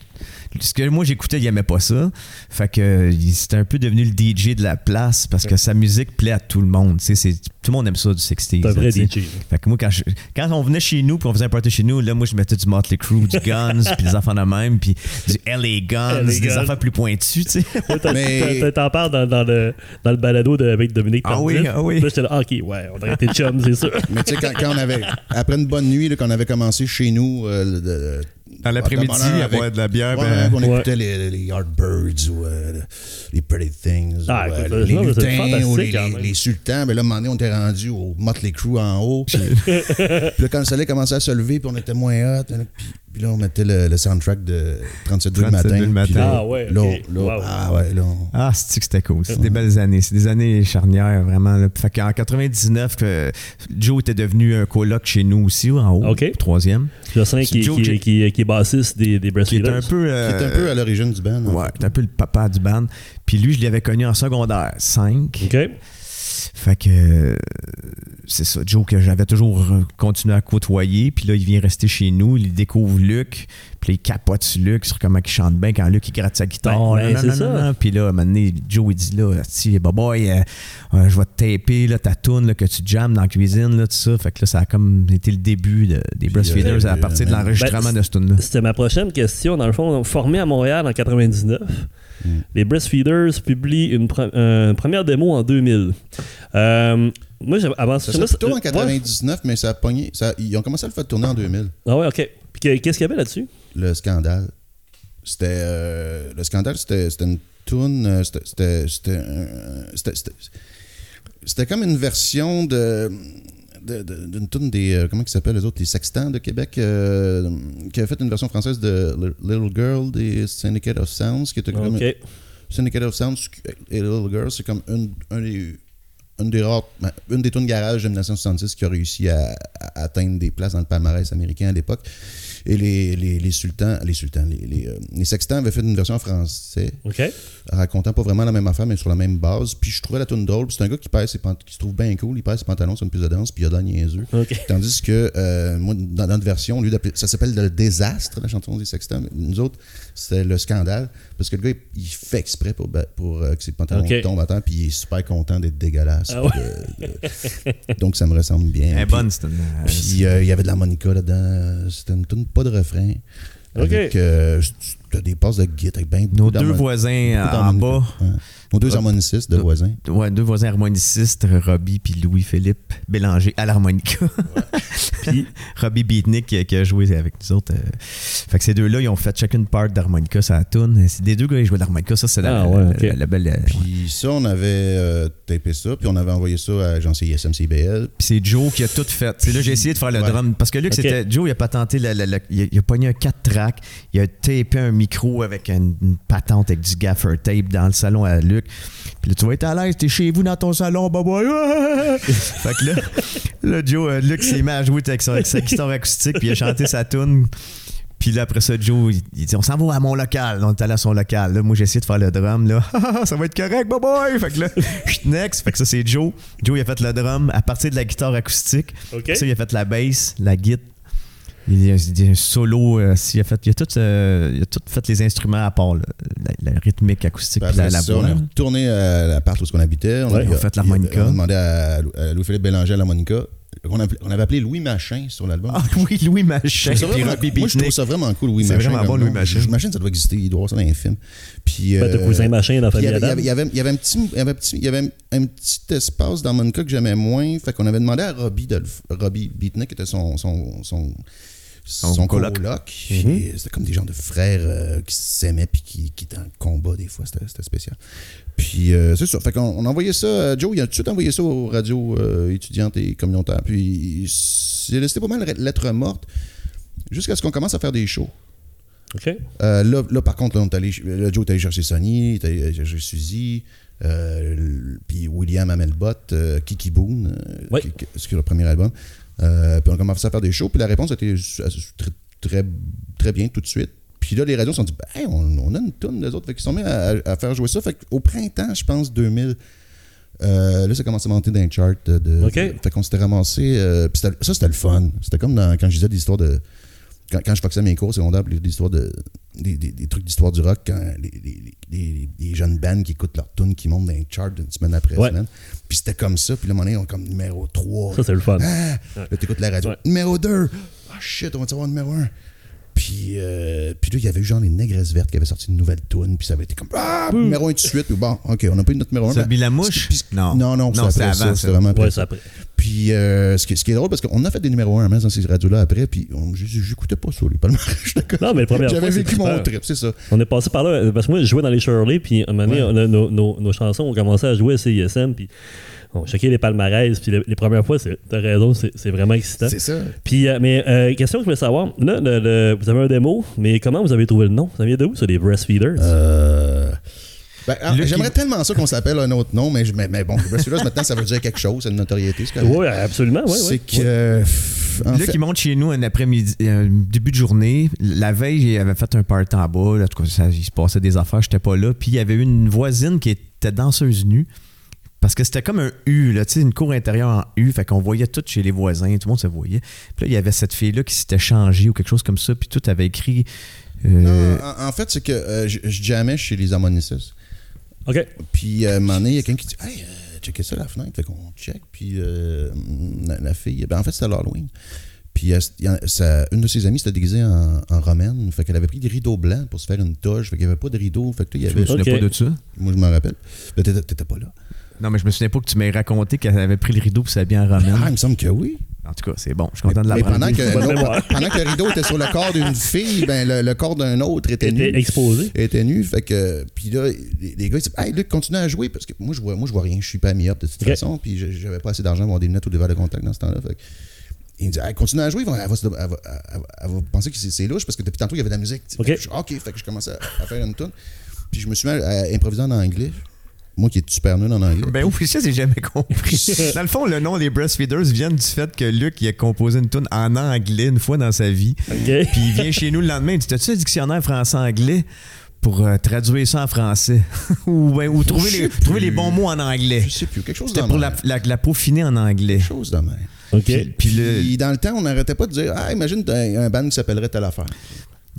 Ce que moi j'écoutais, il aimait pas ça. Fait que c'était un peu devenu le DJ de la place parce que sa musique plaît à tout le monde. Tu sais, c'est- tout le monde aime ça du 60s. C'est un vrai. DJ. Fait que moi, quand, je- quand on venait chez nous, puis on faisait un party chez nous, là, moi, je mettais du Motley Crue, du Guns, (laughs) puis des enfants de même, puis du LA Guns, LA des Guns. affaires plus pointues, tu sais. (laughs) Ouais, t'as- Mais- T'en parles dans, dans le, dans le balado de, avec Dominique Ah oui, ah oui. Là, j'étais là, ah, OK, ouais, on aurait été chum, c'est sûr. Mais tu sais, quand, quand on avait. Après une bonne nuit, là, quand on avait commencé chez nous. euh, le- le- Dans l'après-midi, de bonheur à avec- boire de la bière, Ouais, ben- on Ouais. écoutait les, les Yardbirds ou euh, les Pretty Things. Ah, ou, euh, les lutins ou les, les, sultans. Mais là, à un moment donné, on était rendu au Motley Crue en haut. (laughs) puis là, quand le soleil commençait à se lever, puis on était moins hot. Puis, puis là, on mettait le, le soundtrack de 37 le 37 matin. le matin. là, Ah ouais, là, là, Wow. ah ouais, là. on- Ah, c'est que c'était cool. C'est des belles années. C'est des années charnières, vraiment. Là. Fait qu'en 99, que Joe était devenu un coloc chez nous aussi, en haut, OK. troisième. Josselin qui, Joe qui, qui, qui est bassiste des, des Qui est un Breastfeeders. peu... Qui euh, est un peu à l'origine du band. en Ouais, fait. qui est un peu le papa du band. Puis lui, je l'avais connu en secondaire 5. OK? Fait que euh, c'est ça, Joe que j'avais toujours euh, continué à côtoyer. Puis là, il vient rester chez nous, il découvre Luc, puis il capote sur Luc sur comment il chante bien quand Luc il gratte sa guitare. Ben, c'est ça. Puis là, à un moment donné, Joe il dit là, si boy, euh, euh, je vais te taper là, ta toune là, que tu jammes dans la cuisine, là, tout ça. Fait que là, ça a comme été le début de- des Breastfeeders euh, à partir de ben, l'enregistrement ben, de ce tune là C'était ma prochaine question. Dans le fond, formé à Montréal en 99, les Breastfeeders publient une, pre- euh, première démo en 2000. Euh, moi, avant Ça serait plutôt en ouais. 99, mais ça a pogné. Ça, ils ont commencé à le faire tourner en 2000. Ah ouais, OK. Puis que- qu'est-ce qu'il y avait là-dessus? le scandale. C'était. euh, le scandale, c'était c'était une euh, C'était. C'était. C'était c'était- c'était- c'était comme une version de. D'une tune des. euh, comment ils s'appellent les autres Les Sextants de Québec, euh, qui a fait une version française de Little Girl des Syndicate of Sounds, qui était comme. Syndicate of Sounds et Little Girl, c'est comme une, un des, une des rares, ben, une des tunes garage de 1966 qui a réussi à, à atteindre des places dans le palmarès américain à l'époque. Et les, les, les sultans, les sultans, les, les, euh, les sextants avaient fait une version en français, OK. racontant pas vraiment la même affaire, mais sur la même base. Puis je trouvais la tune drôle. C'est un gars qui, ses pant- qui se trouve bien cool, il pèse ses pantalons sur une piste de danse, puis il a de la niaiseux. OK. Tandis que, euh, moi, dans notre version, d'appeler- ça s'appelle le désastre, la chanson des sextants. Nous autres, c'était le scandale. Parce que le gars, il, il fait exprès pour, pour euh, que ses pantalons tombent à temps, puis il est super content d'être dégueulasse. Ah puis de- de- donc, ça me ressemble bien. Elle est Puis- euh, Puis euh, il y avait de l'harmonica là-dedans. C'était une tune pas de refrain. Ok. Avec euh, des passes de guitare avec bien Nos deux voisins en bas. Nos deux harmonicistes de Deux- voisins. Ouais, deux voisins harmonicistes, Robbie puis Louis-Philippe Bélanger à l'harmonica. (laughs) Puis, Robbie Beatnik qui, qui a joué avec nous autres. euh. Fait que ces deux-là, ils ont fait chacune part d'harmonica sur la tune. C'est des deux gars qui jouaient de l'harmonica. Ça, c'est la, Ah ouais, la- ok. la- la belle. euh, ouais. Puis ça, on avait euh, tapé ça, puis on avait envoyé ça à Jean SMCBL. Puis c'est Joe qui a tout fait. C'est là j'ai essayé de faire le Ouais. drum. Parce que Luc, c'était. Joe, il a pas tenté. la- la- la- il, a, il a pogné un 4 track. Il a tapé un micro avec une, une patente avec du gaffer tape dans le salon à Luc. Puis là, tu vas être à l'aise, t'es chez vous dans ton salon, bye bye. (laughs) fait que là, là Joe, euh, Luc s'est mis à jouer avec sa, avec sa guitare acoustique, puis il a chanté sa tune. Puis là, après ça, Joe, il, il dit On s'en va à mon local. On est allé à son local. Là, moi, j'ai essayé de faire le drum. Là, (laughs) ça va être correct, bye bye. Fait que là, next. Fait que ça, c'est Joe. Joe, il a fait le drum à partir de la guitare acoustique. Ça, il a fait la bass, la guitare. Il y a, il y a un solo. euh, il, a fait, il, a tout, euh, il a tout fait les instruments à part là, la, la rythmique acoustique Puis puis la, la ça, on est retourné à l'appart où on habitait. On, Ouais, a, on a fait l'harmonica. On a demandé à, à Louis-Philippe Bélanger à l'harmonica. On, on avait appelé Louis Machin sur l'album. Ah oui, Louis Je Machin. trouve ça puis vraiment- moi, je trouve ça vraiment cool, Louis C'est Machin. vraiment bon, Louis. Machin. J'imagine que ça doit exister. Il doit y avoir ça dans les films. Puis, Ben, euh, cousin machin dans famille il y avait, il y avait un petit, il y avait un petit, il y avait un petit espace dans Monica que j'aimais moins. Fait qu'on avait demandé à Robbie, de le Robbie Beatnik, qui était son, son, son, Son son coloc. coloc. Mhm. C'était comme des gens de frères euh, qui s'aimaient puis qui, qui étaient en combat des fois. C'était c'était spécial. Puis euh, c'est ça. Fait qu'on on a envoyé ça. euh, Joe, il a tout de suite envoyé ça aux radios euh, étudiantes et communautaires. Puis c'est resté pas mal lettre morte jusqu'à ce qu'on commence à faire des shows. OK. Euh, là, là, par contre, là, on est allé, là, Joe est allé chercher Sonny, est allé chercher Suzy, euh, puis William Amelbot, euh, Kiki Boone, euh, Oui. qui, qui- c'est le premier album. Euh, puis on a commencé à faire des shows, puis la réponse était très, très, très bien tout de suite. Puis là, les radios se sont dit, ben, hey, on, on a une tonne des autres. Fait qu'ils sont mis à, à faire jouer ça. Fait qu'au printemps, je pense, 2000, euh, là, ça commençait à monter dans les charts. De, de- OK. fait qu'on s'était ramassé. euh, ça, c'était le fun. C'était comme dans- quand je disais des histoires de. Quand, quand je faisais mes cours secondaires, histoires de. Des, des- des trucs d'histoire du rock, quand les, les- jeunes bands qui écoutent leur tune qui montent dans les charts d'une semaine après Ouais. semaine. Puis c'était comme ça. Puis là, on est comme numéro 3. Ça, c'est le fun. Ah! Là, t'écoutes la radio. Ouais. Numéro 2. Ah, shit, on va savoir numéro 1. Puis, euh, puis là, il y avait eu genre les Négresses Vertes qui avaient sorti une nouvelle tune. Puis ça avait été comme Ah, numéro 1 tout de suite. Puis bon, OK, on n'a pas eu notre numéro 1. Ça, Bilamouche? Non. Non, non, Non, c'est c'est avant, ça. vraiment après Ouais, ça. c'est après. Puis euh, ce, qui, ce qui est drôle, parce qu'on a fait des numéros 1 dans ces radios-là après. Puis j'écoutais pas ça, les palmarès. Non, mais la première J'avais fois, c'est vécu mon super. trip, c'est ça. On est passé par là, parce que moi, je jouais dans les Shirley, puis à un moment donné, Ouais. on a- nos, nos- nos chansons ont commencé à jouer à CISM, puis on checkait les palmarès, puis les, les premières fois, c'est- t'as raison, c'est c'est vraiment excitant. C'est ça. Puis, euh, mais, euh, question que je voulais savoir, là, le- le- vous avez un démo, mais comment vous avez trouvé le nom? Ça vient de où, ça, les Breastfeeders? Euh, ben, ah, Luc, J'aimerais il- tellement ça qu'on s'appelle un autre nom, mais, je- mais, mais bon, Breastfeeders, maintenant, ça veut dire quelque chose, c'est une notoriété. Oui, absolument, oui. c'est que. en Là, fait- qui monte chez nous un après-midi, un début de journée. La veille, il avait fait un party en bas. Là, en tout cas, ça- il se passait des affaires, j'étais pas là. Puis il y avait eu une voisine qui était danseuse nue. Parce que c'était comme un U, là, tu sais, une cour intérieure en U. Fait qu'on voyait tout chez les voisins, tout le monde se voyait. Puis là, il y avait cette fille-là qui s'était changée ou quelque chose comme ça. Puis tout avait écrit. euh, Non, en, en fait, c'est que euh, je, jammais chez les harmonistes. OK. Puis, euh, à un moment donné, il y a quelqu'un qui dit Hey, euh, checkez ça la fenêtre. Fait qu'on check. Puis, euh, la, la fille, ben, en fait, c'était l'Halloween. Puis, ça- une de ses amies s'était déguisée en, en romaine. Fait qu'elle avait pris des rideaux blancs pour se faire une toge. Fait qu'il n'y avait pas de rideaux. Fait que il y je me avait. souviens Ok. pas de ça? Moi, je m'en rappelle. Mais t'étais t'étais pas là. Non, mais je me souviens pas que tu m'aies raconté qu'elle avait pris le rideau pour s'habiller en romaine. Ah, il me semble que oui. En tout cas, c'est bon. Je suis content de Mais l'apprendre. pendant que, non, (laughs) pendant que le rideau était sur le corps d'une fille, ben, le, le corps d'un autre était nu. Était exposé. était nu. Fait que, puis là, les, les gars, ils disent Hey, Luc, continue à jouer. Parce que moi, je vois, moi, je vois rien. Je suis pas up de toute façon. Puis je- j'avais pas assez d'argent pour avoir des lunettes ou des verres de contact dans ce temps-là. Fait que, il me dit Hey, continue à jouer. Elle va, elle va se- elle va- elle va- elle va penser que c'est louche parce que depuis tantôt, il y avait de la musique. Ok. Fait que je- OK. Fait que je commençais à, à faire une tune. Puis je me suis mis à, à improviser en anglais. Moi qui est super nul en anglais. Ben oui, ça, j'ai jamais compris. (laughs) Dans le fond, le nom des Breastfeeders vient du fait que Luc il a composé une tune en anglais une fois dans sa vie. Puis il vient chez nous le lendemain, il dit T'as-tu un dictionnaire français-anglais pour euh, traduire ça en français? (laughs) Ou, ben, ou trouver, les, trouver les bons mots en anglais. Je sais plus. Quelque chose C'était dans pour la, la, la peaufiner en anglais. Quelque chose de même. OK. Puis, puis le. Puis dans le temps, on n'arrêtait pas de dire Ah, imagine un, un band qui s'appellerait telle affaire.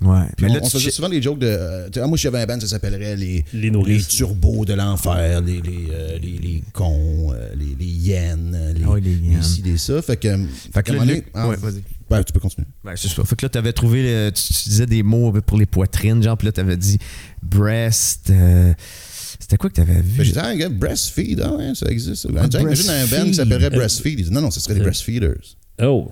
Ouais. Puis Mais on, là, on faisait souvent des jokes de. euh, ah, moi, si j'avais un band, ça s'appellerait les, Les nourrices. turbos de l'enfer, les, les, euh, les, les cons, euh, les, les hyènes, euh, les, Ah les hyènes. ci, les ça. Fait que. Fait que là, Luc- ah, ouais, vas-y. ben, tu peux continuer. Ben, c'est ça. Fait que là, t'avais trouvé, le- tu, tu disais des mots pour les poitrines, genre, puis là, t'avais dit breast. euh, c'était quoi que t'avais vu? que j'ai dit, ah, gars, breastfeed, ah, ouais, ça existe. Ben, imagine un band qui s'appellerait breastfeed. Non, non, ce serait les Euh. breastfeeders. Oh.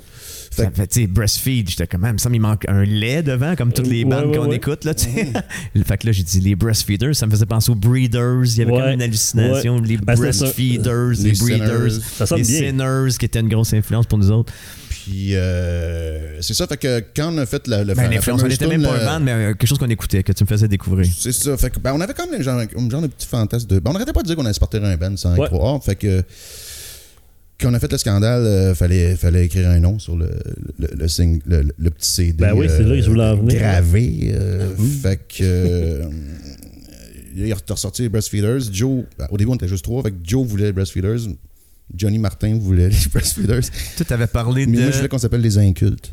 Ça fait, tu sais, breastfeed, j'étais quand même, ça il manque un lait devant, comme toutes les bandes ouais, qu'on ouais. écoute, là, tu sais. (laughs) fait que là, j'ai dit les breastfeeders, ça me faisait penser aux breeders, il y avait comme une hallucination, les Ben, breastfeeders, les, Les breeders, sinners. Les sinners, qui étaient une grosse influence pour nous autres. Puis, euh, c'est ça. Fait que quand on a fait le Ben, la l'influence, on fameuse était même pas un euh, band, mais euh, quelque chose qu'on écoutait, que tu me faisais découvrir. C'est ça. Fait que, ben, on avait quand même un genre, de petit fantasme de. Ben, on n'arrêtait pas de dire qu'on allait se porter un band sans y croire. Fait que. Quand on a fait le scandale, euh, fallait, fallait écrire un nom sur le, le, le, sing- le, le- le petit CD. Ben oui, c'est là que je voulais en venir. Gravé. euh, Fait que. euh, il a ressorti les Breastfeeders. Joe, ben, au début, on était juste trois. Fait que Joe voulait les Breastfeeders. Johnny Martin voulait (laughs) les Breastfeeders. Tu avais parlé Mais de. moi, je voulais qu'on s'appelle les incultes.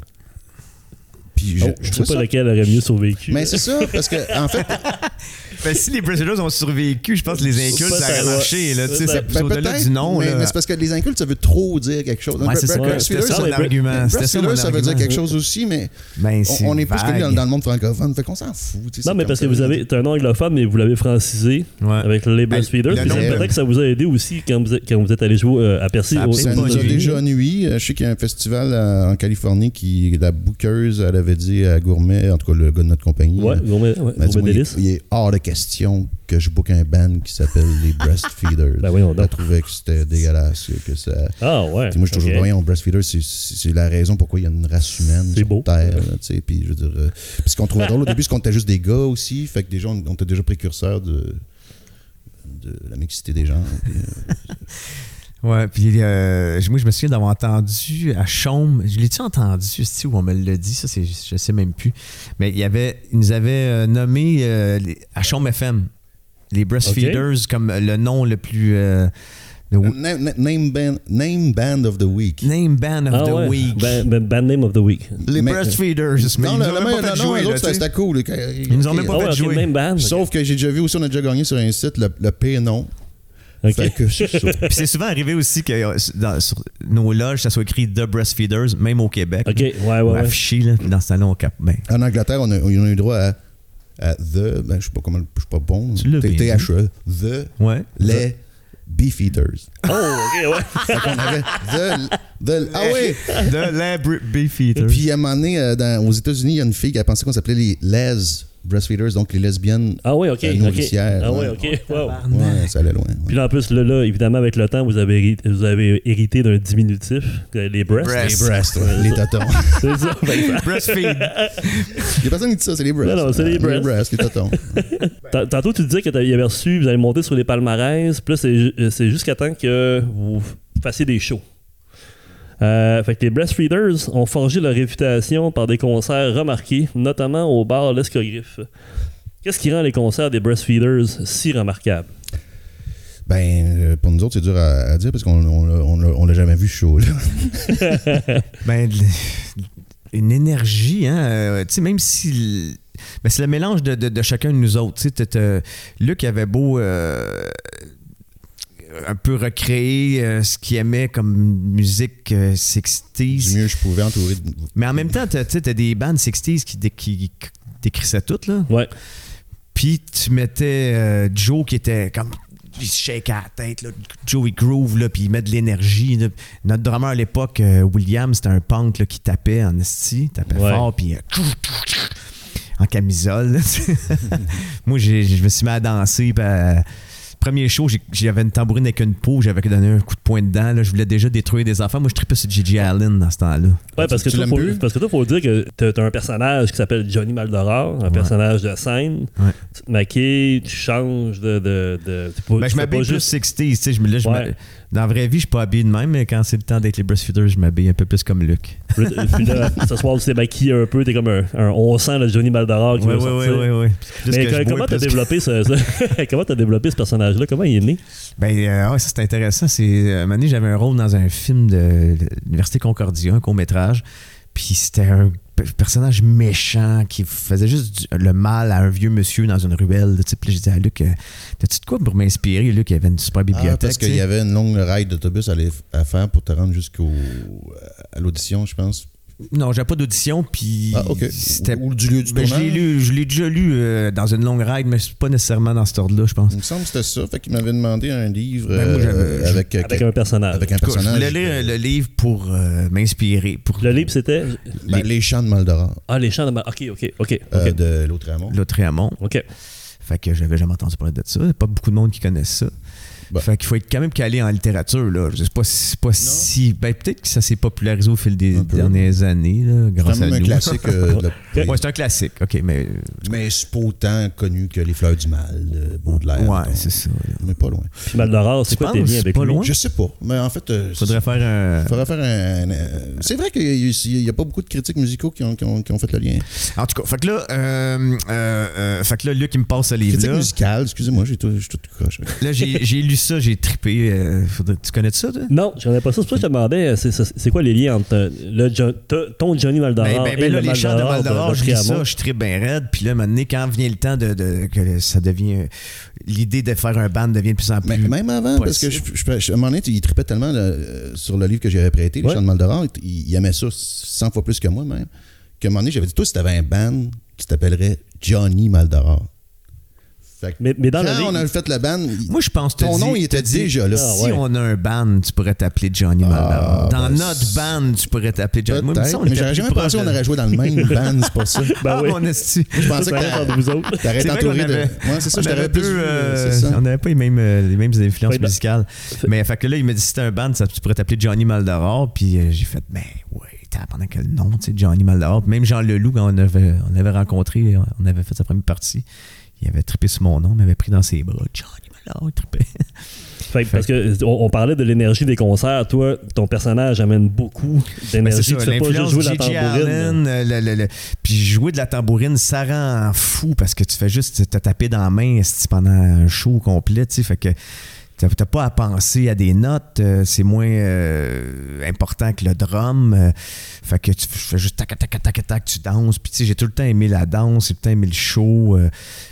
Puis je, Oh, je je sais trouve pas ça- lequel aurait mieux survécu. Mais c'est ça, parce que en fait, (laughs) Ben, si les Brazilians ont survécu, je pense que les incultes, ça aurait marché. Là, ben, au-delà peut-être, du nom. mais, c'est parce que les incultes, ça veut trop dire quelque chose. Ouais, c'est ça. Feeders, ça mais- argument. ça ça veut dire quelque chose aussi, mais Ben, on- on est plus connu dans, le monde francophone. Fait qu'on s'en fout. non, mais parce que ça. vous avez un anglophone, mais vous l'avez francisé Ouais. avec les le de- peut-être que ça vous a aidé aussi quand vous êtes, quand vous êtes allé jouer euh, à Percy. Ça a Ça nous a déjà nuit. Euh, Je sais qu'il y a un festival euh, en Californie qui, la bookeuse, elle avait dit à Gourmet, en tout cas le gars de notre compagnie, Ouais, gourmet, ouais, a délice. il est hors de question que je book un band qui s'appelle les (laughs) Breastfeeders. Ben voyons donc. Elle trouvait que c'était dégueulasse. Que ça... Ah ouais. Moi, je suis toujours ok. voyons, Breastfeeders, c'est- la raison pourquoi il y a une race humaine sur beau. Terre. là, Puis je veux dire, euh, puis ce qu'on trouvait drôle au début, c'est qu'on était juste des gars aussi. Fait que déjà, on, on était déjà précurseurs de, de la mixité des gens. puis, euh, (laughs) Ouais, puis euh, moi, je me souviens d'avoir entendu à Chaume, je l'ai-tu entendu, c'est où on me l'a dit, ça, c'est, je sais même plus. Mais il y avait, ils nous avaient euh, nommé euh, les- à Chaume FM, les Breastfeeders, comme le nom le plus. euh, le name, band, name Band of the Week. name Band of Ah the ouais. Week. Ban- ban- band name of the week. les Mais- Breastfeeders. Mais non, le- même pas non, non, c'était cool. Ils nous ont même pas Ah fait jouer. Sauf que j'ai déjà vu aussi, on a déjà gagné sur un site le, le P. C'est ça. Puis c'est souvent arrivé aussi que euh, dans, sur nos loges, ça soit écrit The Breastfeeders, même au Québec. Ok, ouais, ouais, Ou ouais. affiché, là, puis dans ce temps-là, on cap. Ben, En Angleterre, on a, on a eu droit à, à The, ben, je sais pas comment, je suis pas bon. THE, The, ouais. les Beefeaters. Oh, ok, ouais. (laughs) Fait qu'on avait The, the- ah oui! The Les Beefeaters. Puis à un moment donné, euh, dans- aux États-Unis, il y a une fille qui a pensé qu'on s'appelait les Les Breastfeeders, donc les lesbiennes. Ah ouais, ok. Euh, ok. nourricière, Ah ouais. ouais, ok. Wow. Ouais, ça allait loin. ouais. Puis là, en plus, là, là, évidemment, avec le temps, vous avez hérité, vous avez hérité d'un diminutif, euh, les breasts. Breasts. Les breasts, ouais, les tatons. (laughs) C'est ça. Que- Breastfeed. Il (laughs) y a personne qui dit ça, c'est les breasts. Non, non, c'est les Euh, breasts. les tatons. (laughs) Tant- Tantôt, tu disais que tu avais reçu, vous allez monter sur les palmarès, puis là, c'est ju- euh, c'est jusqu'à temps que vous fassiez des shows. Euh, fait que les Breastfeeders ont forgé leur réputation par des concerts remarqués, notamment au bar L'Escogriffe. Qu'est-ce qui rend les concerts des Breastfeeders si remarquables? Ben, euh, pour nous autres, c'est dur à, à dire parce qu'on on, l'a- on on l'a jamais vu chaud. Là. (laughs) Ben, une énergie, hein. euh, tu sais, même si. le- Ben, c'est le mélange de, de- de chacun de nous autres. Luc avait beau. euh, un peu recréer euh, ce qu'il aimait comme musique euh, 60s. Du mieux, je pouvais entourer de. Mais en même temps, t'as tu sais, t'as des bandes 60s qui, dé- qui, qui décrissaient tout, là. Ouais. Puis tu mettais euh, Joe qui était comme. Il se shake à la tête, là. Joe il groove, là, puis il met de l'énergie. Notre drummer à l'époque, euh, William, c'était un punk là, qui tapait en esti, tapait Ouais. fort, puis euh, en camisole. (laughs) Moi, j'ai- je me suis mis à danser. puis, euh, premier show, j'avais une tambourine avec une peau, j'avais donné un coup de poing dedans. là. Je voulais déjà détruire des enfants. Moi, je tripais sur Gigi Allen dans ce temps-là. Ouais, parce que, Tu toi, faut, parce que toi, faut dire que t'as un personnage qui s'appelle Johnny Maldoror, un personnage de scène. Ouais. Tu te maquilles, tu changes de. de, de tu peux- Ben, je m'habille plus juste- 60s. tu sais, Je me, là, je Ouais. Dans la vraie vie, je suis pas habillé de même, mais quand c'est le temps d'être les breastfeeders, je m'habille un peu plus comme Luc. Ce soir, tu t'es maquillé un peu, t'es comme un, un on sent le Johnny Maldoror qui Ouais, va ouais, sortir. ouais, ouais, ouais. Plus Mais que comment t'as développé ce, ce- (laughs) comment t'as développé ce personnage-là? Comment il est né? Ben, euh, ouais, ça c'est intéressant. C'est, euh, un moment donné, j'avais un rôle dans un film de, l'Université Concordia, un court-métrage. Puis c'était un personnage méchant qui faisait juste du- le mal à un vieux monsieur dans une ruelle. tu sais. J'ai dit à Luc, euh, t'as-tu de quoi pour m'inspirer? Luc, il avait une super Ah, bibliothèque. parce tu qu'il y avait une longue ride d'autobus à, à faire pour te rendre jusqu'au à l'audition, je pense. Non, j'avais pas d'audition. Puis Ah, ok. c'était. Ou du lieu du Ben, je l'ai tournage? lu, je l'ai déjà lu euh, dans une longue ride, mais c'est pas nécessairement dans cet ordre-là, je pense. Il me semble que c'était ça. Fait qu'il m'avait demandé un livre Ben, moi, euh, avec, Avec un personnage. avec un cas, je personnage. voulais lire le livre pour euh, m'inspirer. Pour Le livre, c'était? Ben, les chants de Maldoror Ah, les chants de. Ok, ok, ok. ok. euh, de l'Autre-Amont. Lautréamont. Ok. Fait que j'avais jamais entendu parler de ça. Pas beaucoup de monde qui connaissent ça. Bah. Fait qu'il faut être quand même calé en littérature. Là. Je sais pas, si- c'est pas si. Ben, peut-être que ça s'est popularisé au fil des dernières années, là, C'est grâce quand à même un nous. classique. euh, de la- (laughs) Ouais, c'est un classique. OK, mais. Mais c'est pas autant connu que Les Fleurs du Mal de Baudelaire. Ouais, c'est ça. Mais pas loin. Puis Maldoror, c'est Tu quoi tes liens avec Pas lui? loin? Je sais pas. Mais en fait, euh, Faudrait faire un. faudrait faire un. euh, C'est vrai qu'il n'y a, pas beaucoup de critiques musicaux qui ont, qui ont- qui ont fait le lien. En tout cas, fait que là, euh, euh, euh, fait que là, Luc, il me passe ce Critique livre-là. musicale, excusez-moi, j'ai tout- je suis tout croche. Là, j'ai j'ai lu ça, j'ai trippé. euh, tu connais ça, toi? Non, je connais pas ça. C'est pour ça que je te demandais, euh, c'est- quoi les liens entre euh, le, ton Johnny Maldoror Ben, ben, et ben là, le les chants de Maldoror je lis ça, je trippe bien raide. Puis là, maintenant, quand vient le temps de, de- que ça devient. L'idée de faire un band devient de plus en plus. Mais même avant, parce que je, je, je- à un moment donné, il tripait tellement sur le livre que j'avais prêté, Les Ouais. Chants de Maldoror, il, il aimait ça 100 fois plus que moi même. Qu'à un moment donné, j'avais dit, toi, si t'avais un band qui t'appellerait Johnny Maldoror. Fait que Mais, mais dans quand le on livre, a fait le band, il- Moi, je pense que ton t'as nom, il était t'as dit, déjà là. Ah, Si ouais. on a un band, tu pourrais t'appeler Johnny Maldoror. Dans ben, notre band, tu pourrais t'appeler Johnny. Moi, on mais j'aurais jamais pensé qu'on aurait joué dans le même band, c'est pas ça. (laughs) Ben ah, oui. mon esti. Je pensais que vous autres. t'aurais entouré de. avait- Ouais, c'est ça, on je t'aurais avait plus deux, vu, euh, on n'avait pas les mêmes, euh, les mêmes influences Ouais, ben, musicales. Mais fait que là, il m'a dit si c'était un band, ça, tu pourrais t'appeler Johnny Maldoror. Puis euh, j'ai fait, ben ouais, t'as pendant quel nom, tu sais, Johnny Maldoror. Puis même Jean Leloup, quand on avait, on avait rencontré, on avait fait sa première partie, il avait trippé sur mon nom, il m'avait pris dans ses bras. Johnny il trippait. (laughs) Fait que- parce que euh, on, on parlait de l'énergie des concerts. Toi, ton personnage amène beaucoup Ben, d'énergie. ça, tu fais pas juste jouer de la tambourine. Allen, euh, le- le- le- puis jouer de la tambourine, ça rend fou parce que tu fais juste te taper dans la main pendant un show complet, tu sais, fait que t'as t'as pas à penser à des notes, euh, c'est moins euh, important que le drum, euh, fait que tu fais juste tac tac tac tac, tu danses, puis tu sais, j'ai tout le temps aimé la danse, j'ai tout le temps aimé le show, euh,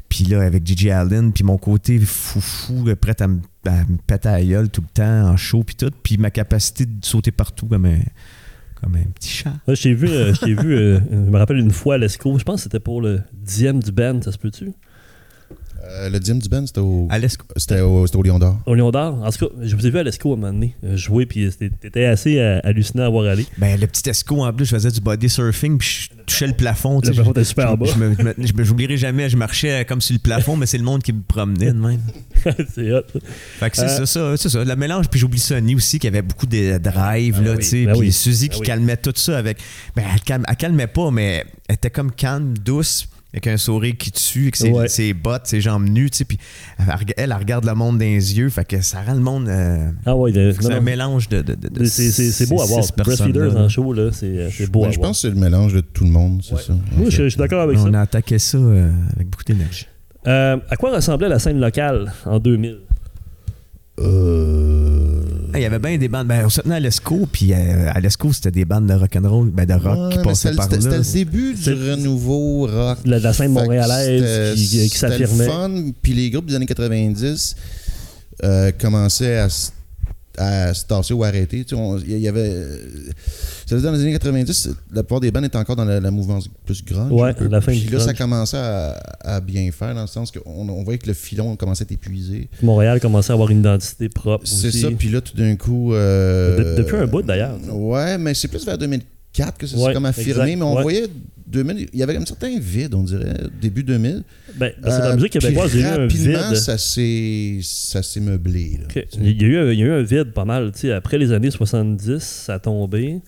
puis là avec Gigi Allen, puis mon côté foufou, prêt à me, péter à la gueule tout le temps en show, puis tout, puis ma capacité de sauter partout comme un comme un petit chat. Je t'ai vu, vu je me rappelle une fois à l'ESCO, je pense que c'était pour le dixième du band, ça se peut-tu? Euh, le dixième du band, c'était au, À l'Esco. c'était au, c'était au Lion d'Or. Au Lion d'Or. En tout cas, je vous ai vu à l'ESCO à un moment donné euh, jouer, puis c'était- t'étais assez euh, hallucinant à voir aller. Ben, le petit esco, en plus, je faisais du body surfing, puis je touchais le plafond. tu Le plafond je- était super bas. J'oublierai jamais, je marchais comme sur le plafond, mais c'est le monde qui me promenait de même. (laughs) c'est hot. Fait que c'est Euh, ça, ça, c'est ça. Le mélange, puis j'oublie Sonny aussi, qui avait beaucoup de drive, là, oui, tu sais. ben puis oui, Suzy ben qui oui. calmait tout ça avec. Ben, elle, calme- elle calmait pas, mais elle était comme calme, douce, avec un sourire qui tue, avec ses, Ouais. ses bottes, ses jambes nues, tu sais. Puis elle, elle, elle regarde le monde dans les yeux, fait que ça rend le monde. euh, Ah ouais, c'est un mélange de. de, de- de C'est- beau à voir. Breastfeeders en show, là, c'est euh, beau Ouais, à je voir. pense que c'est le mélange de tout le monde, c'est Ouais. ça. Moi, je, suis d'accord avec ça. On a attaqué ça euh, avec beaucoup d'énergie. Euh, à quoi ressemblait la scène locale en 2000? Euh... Il y avait bien des bandes. Ben, on se tenait à l'ESCO, puis euh, à l'ESCO, c'était des bandes de rock'n'roll, ben, de rock Ouais, qui passaient c'était- par c'était- C'était là. le début du renouveau rock. La, la scène montréalaise qui, s'affirmait. C'était le fun, puis les groupes des années 90 euh, commençaient à, à se tasser ou à arrêter. Tu sais, on- Il y avait. euh, Ça veut dire dans les années 90, la plupart des bandes étaient encore dans la, la mouvance plus grande. Ouais, la fin Puis du là, ça commençait à, à bien faire, dans le sens qu'on on voyait que le filon commençait à être épuisé. Montréal commençait à avoir une identité propre C'est ça, puis là, tout d'un coup. euh, De- depuis un bout, d'ailleurs. Ouais, mais c'est plus vers 2004 que ça s'est Ouais, comme affirmé, exact, mais on ouais. voyait 2000, il y avait un certain vide, on dirait, début 2000. Ben, parce que dans la musique québécoise, il y a eu un rapidement, vide. ça s'est ça s'est meublé. là. Ok. Il, y a eu, un- il y a eu un vide pas mal. Après les années 70, ça a tombé.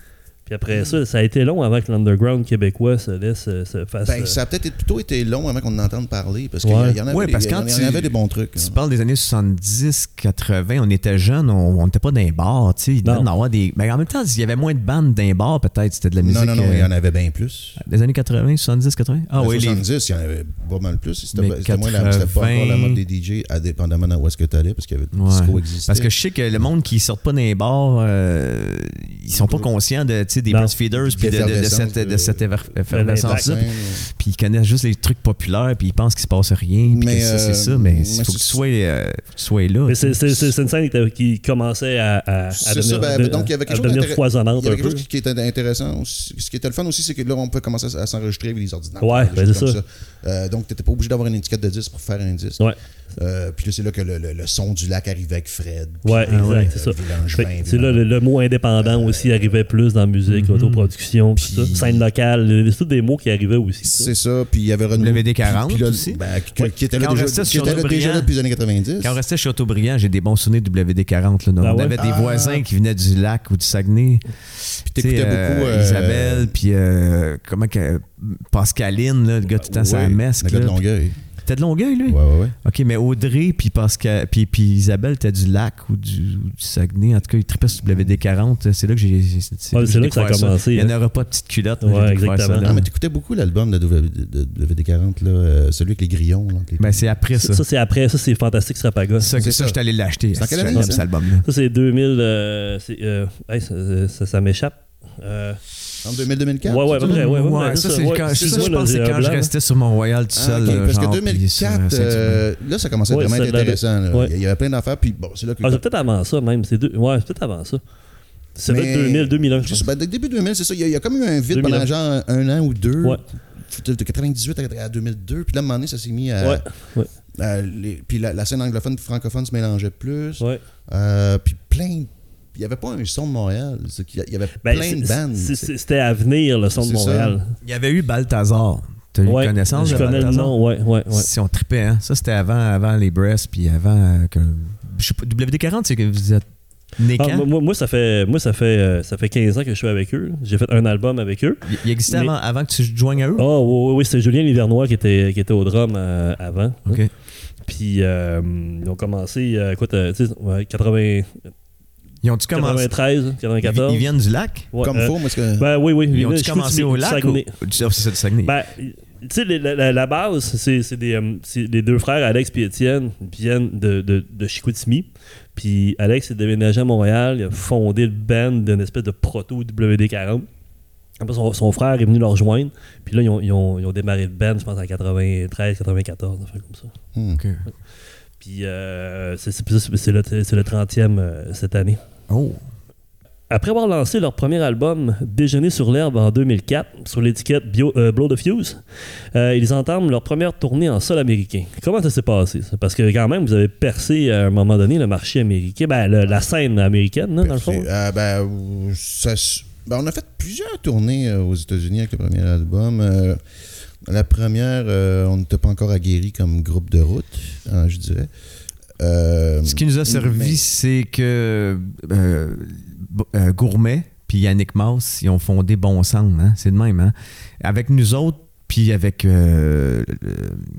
Puis après ça, ça a été long avant que l'underground québécois se laisse euh, se fasse. Ben, euh, ça a peut-être plutôt été long avant qu'on en entende parler, parce qu'il Ouais. y en avait, Ouais, des- parce en- quand il y en tu- avait des bons trucs. Tu hein. parles des années 70, 80, on était jeunes, on n'était pas dans les bars, tu sais. Il Non. avoir des. Mais en même temps, il y avait moins de bandes dans les bars, peut-être. C'était de la musique. Non, non, non, euh, il y en avait bien plus. Des années 80, 70, 80? Ah En oui, les. 70, il y en avait pas mal plus. C'était moins la- c'était pas 80. encore la mode des DJ, indépendamment d'où est-ce que tu allais, parce qu'il y avait le Ouais. disco existait. Parce que je sais que le monde qui sort pas dans les bars, euh, ils sont pas conscients de, des breastfeeders puis de, de- de L'effervescence cette, de de- cette effervescence-là. Puis ils connaissent juste les trucs populaires, puis ils pensent qu'il se passe rien, puis c'est euh, ça. Mais il faut que tu c'est- sois, euh, sois là. mais c'est une scène qui, commençait à, à, à C'est devenir, ça, ben, donc il y avait à quelque chose devenir foisonnante Il y avait quelque chose qui était intéressant. aussi. Ce qui était le fun aussi, c'est que là, on peut commencer à s'enregistrer avec les ordinateurs. Ouais, ben c'est ça. Euh, donc, tu n'étais pas obligé d'avoir une étiquette de disque pour faire un disque. Ouais. Euh, puis là, c'est là que le, le- le son du lac arrivait avec Fred. Ouais, Puis, exact, euh, c'est ça. Que C'est là le, le mot indépendant aussi arrivait plus dans la musique, Mhm. autoproduction, puis ça. Scène locale, c'est tous des mots qui arrivaient aussi. C'est ça, puis il y avait renouveau. WD-40 puis là, aussi? ben, qui, Ouais. qui était là déjà, qui était là déjà depuis les années 90. Quand on restait chez Chateaubriand, j'ai des bons souvenirs de WD-40. Là, Ah on ouais? avait des Ah. voisins qui venaient du lac ou du Saguenay. Puis t'écoutais euh, beaucoup. euh, Isabelle, puis euh, comment que. Pascaline, là, le gars tout le temps, ça mesque. Le gars de. Longueuil. T'es de Longueuil, lui? Ouais, ouais, ouais. OK, mais Audrey puis Pascal puis, puis Isabelle, t'as du lac ou du, ou du Saguenay. En tout cas, ils tripaient sur WD-40. C'est là que j'ai. C'est Ouais, là que ça a commencé, Il n'y en hein. aura pas de petite culotte. Ouais, exactement. ça. Ah, mais t'écoutais beaucoup l'album de, W- de- de WD-40, là, euh, celui avec les grillons. Là, avec les- Ben, c'est après ça. Ça, c'est après, ça, c'est Fantastique Srapaga. Ça, c'est ça, ça. je suis allé l'acheter. C'est en quelle cet année, album-là. Ça, c'est 2000. euh, euh, hey, ça, ça, ça m'échappe. Euh, En 2000-2004? ouais, ouais, à peu près. Ouais, ouais, Ouais, ouais, ça, c'est quand, je pense c'est quand restais sur Mont-Royal tout Ah, seul. parce genre, que puis 2004, sur Saint-Hubert. euh, là, ça commençait à Ouais, vraiment être de la- intéressant. là. Ouais. Il y avait plein d'affaires, puis bon, c'est là que... Ah, c'est peut-être avant ça, même. C'est deux... Ouais, c'est peut-être avant ça. C'est peut-être 2000, 2001, je dès- début 2000, c'est ça. Il y, a, il y a comme eu un vide 2001. pendant genre un an ou deux. Ouais. De, de 98 à, à 2002. Puis là, à un moment donné, ça s'est mis à. Ouais, ouais. à les- puis la, la scène anglophone francophone se mélangeait plus. Ouais. Euh, puis plein. Il n'y avait pas un son de Montréal. Il y avait Ben, plein de bandes. tu C'était à venir, le son de ça. Montréal. Il y avait eu Balthazar. T'as eu Ouais, connaissance je de connais le Balthazar? nom, ouais, ouais, ouais. Si on tripait, hein? Ça, c'était avant, avant les breasts, puis avant euh, que. Je sais pas, WD-40, c'est que vous êtes né Ah, quand? moi, moi, ça fait, moi ça, fait, euh, ça fait 15 ans que je suis avec eux. J'ai fait un album avec eux. Il- Il existait Mais- avant, avant que tu te joignes à eux? Oh, oui, oui, oui, c'est Julien Livernois qui était, qui était au drum euh, avant. OK. Puis, euh, ils ont commencé, euh, écoute, euh, tu sais, ouais, 80, Ils ont-tu commencé? 93, Ils, 94. ils viennent du lac? Ouais, Comme euh, faux, parce que. Ben oui, oui. Ils ont-tu commencé au lac? Saguenay. ou- c'est ça, du Saguenay. Ben, tu sais, la, la- la base, c'est c'est des, euh, c'est les deux frères, Alex et Étienne, viennent de, de, de Chicoutimi. Puis Alex est déménagé à Montréal, il a fondé le band d'une espèce de proto WD-40. Après, son, son frère est venu le rejoindre. Puis là, ils ont, ils ont, ils ont démarré le band, je pense, en 93, 94, enfin comme ça. Hmm. OK. Puis euh, c'est le, c'est le 30e euh, cette année. Oh. Après avoir lancé leur premier album Déjeuner sur l'herbe en 2004 sur l'étiquette euh, Blow the Fuse, euh, ils entament leur première tournée en sol américain. Comment ça s'est passé? ça? Parce que quand même, vous avez percé à un moment donné le marché américain, ben, le- la scène américaine, là, dans le fond. Euh, ben, ça ben, on a fait plusieurs tournées aux États-Unis avec le premier album. La première, euh, on n'était pas encore aguerri comme groupe de route, hein, je dirais. Euh, Ce qui nous a servi, mais- c'est que euh, euh, Gourmet puis Yannick Maus, ils ont fondé Bon Sang. Hein? C'est de même. Hein? Avec nous autres, puis avec euh, le,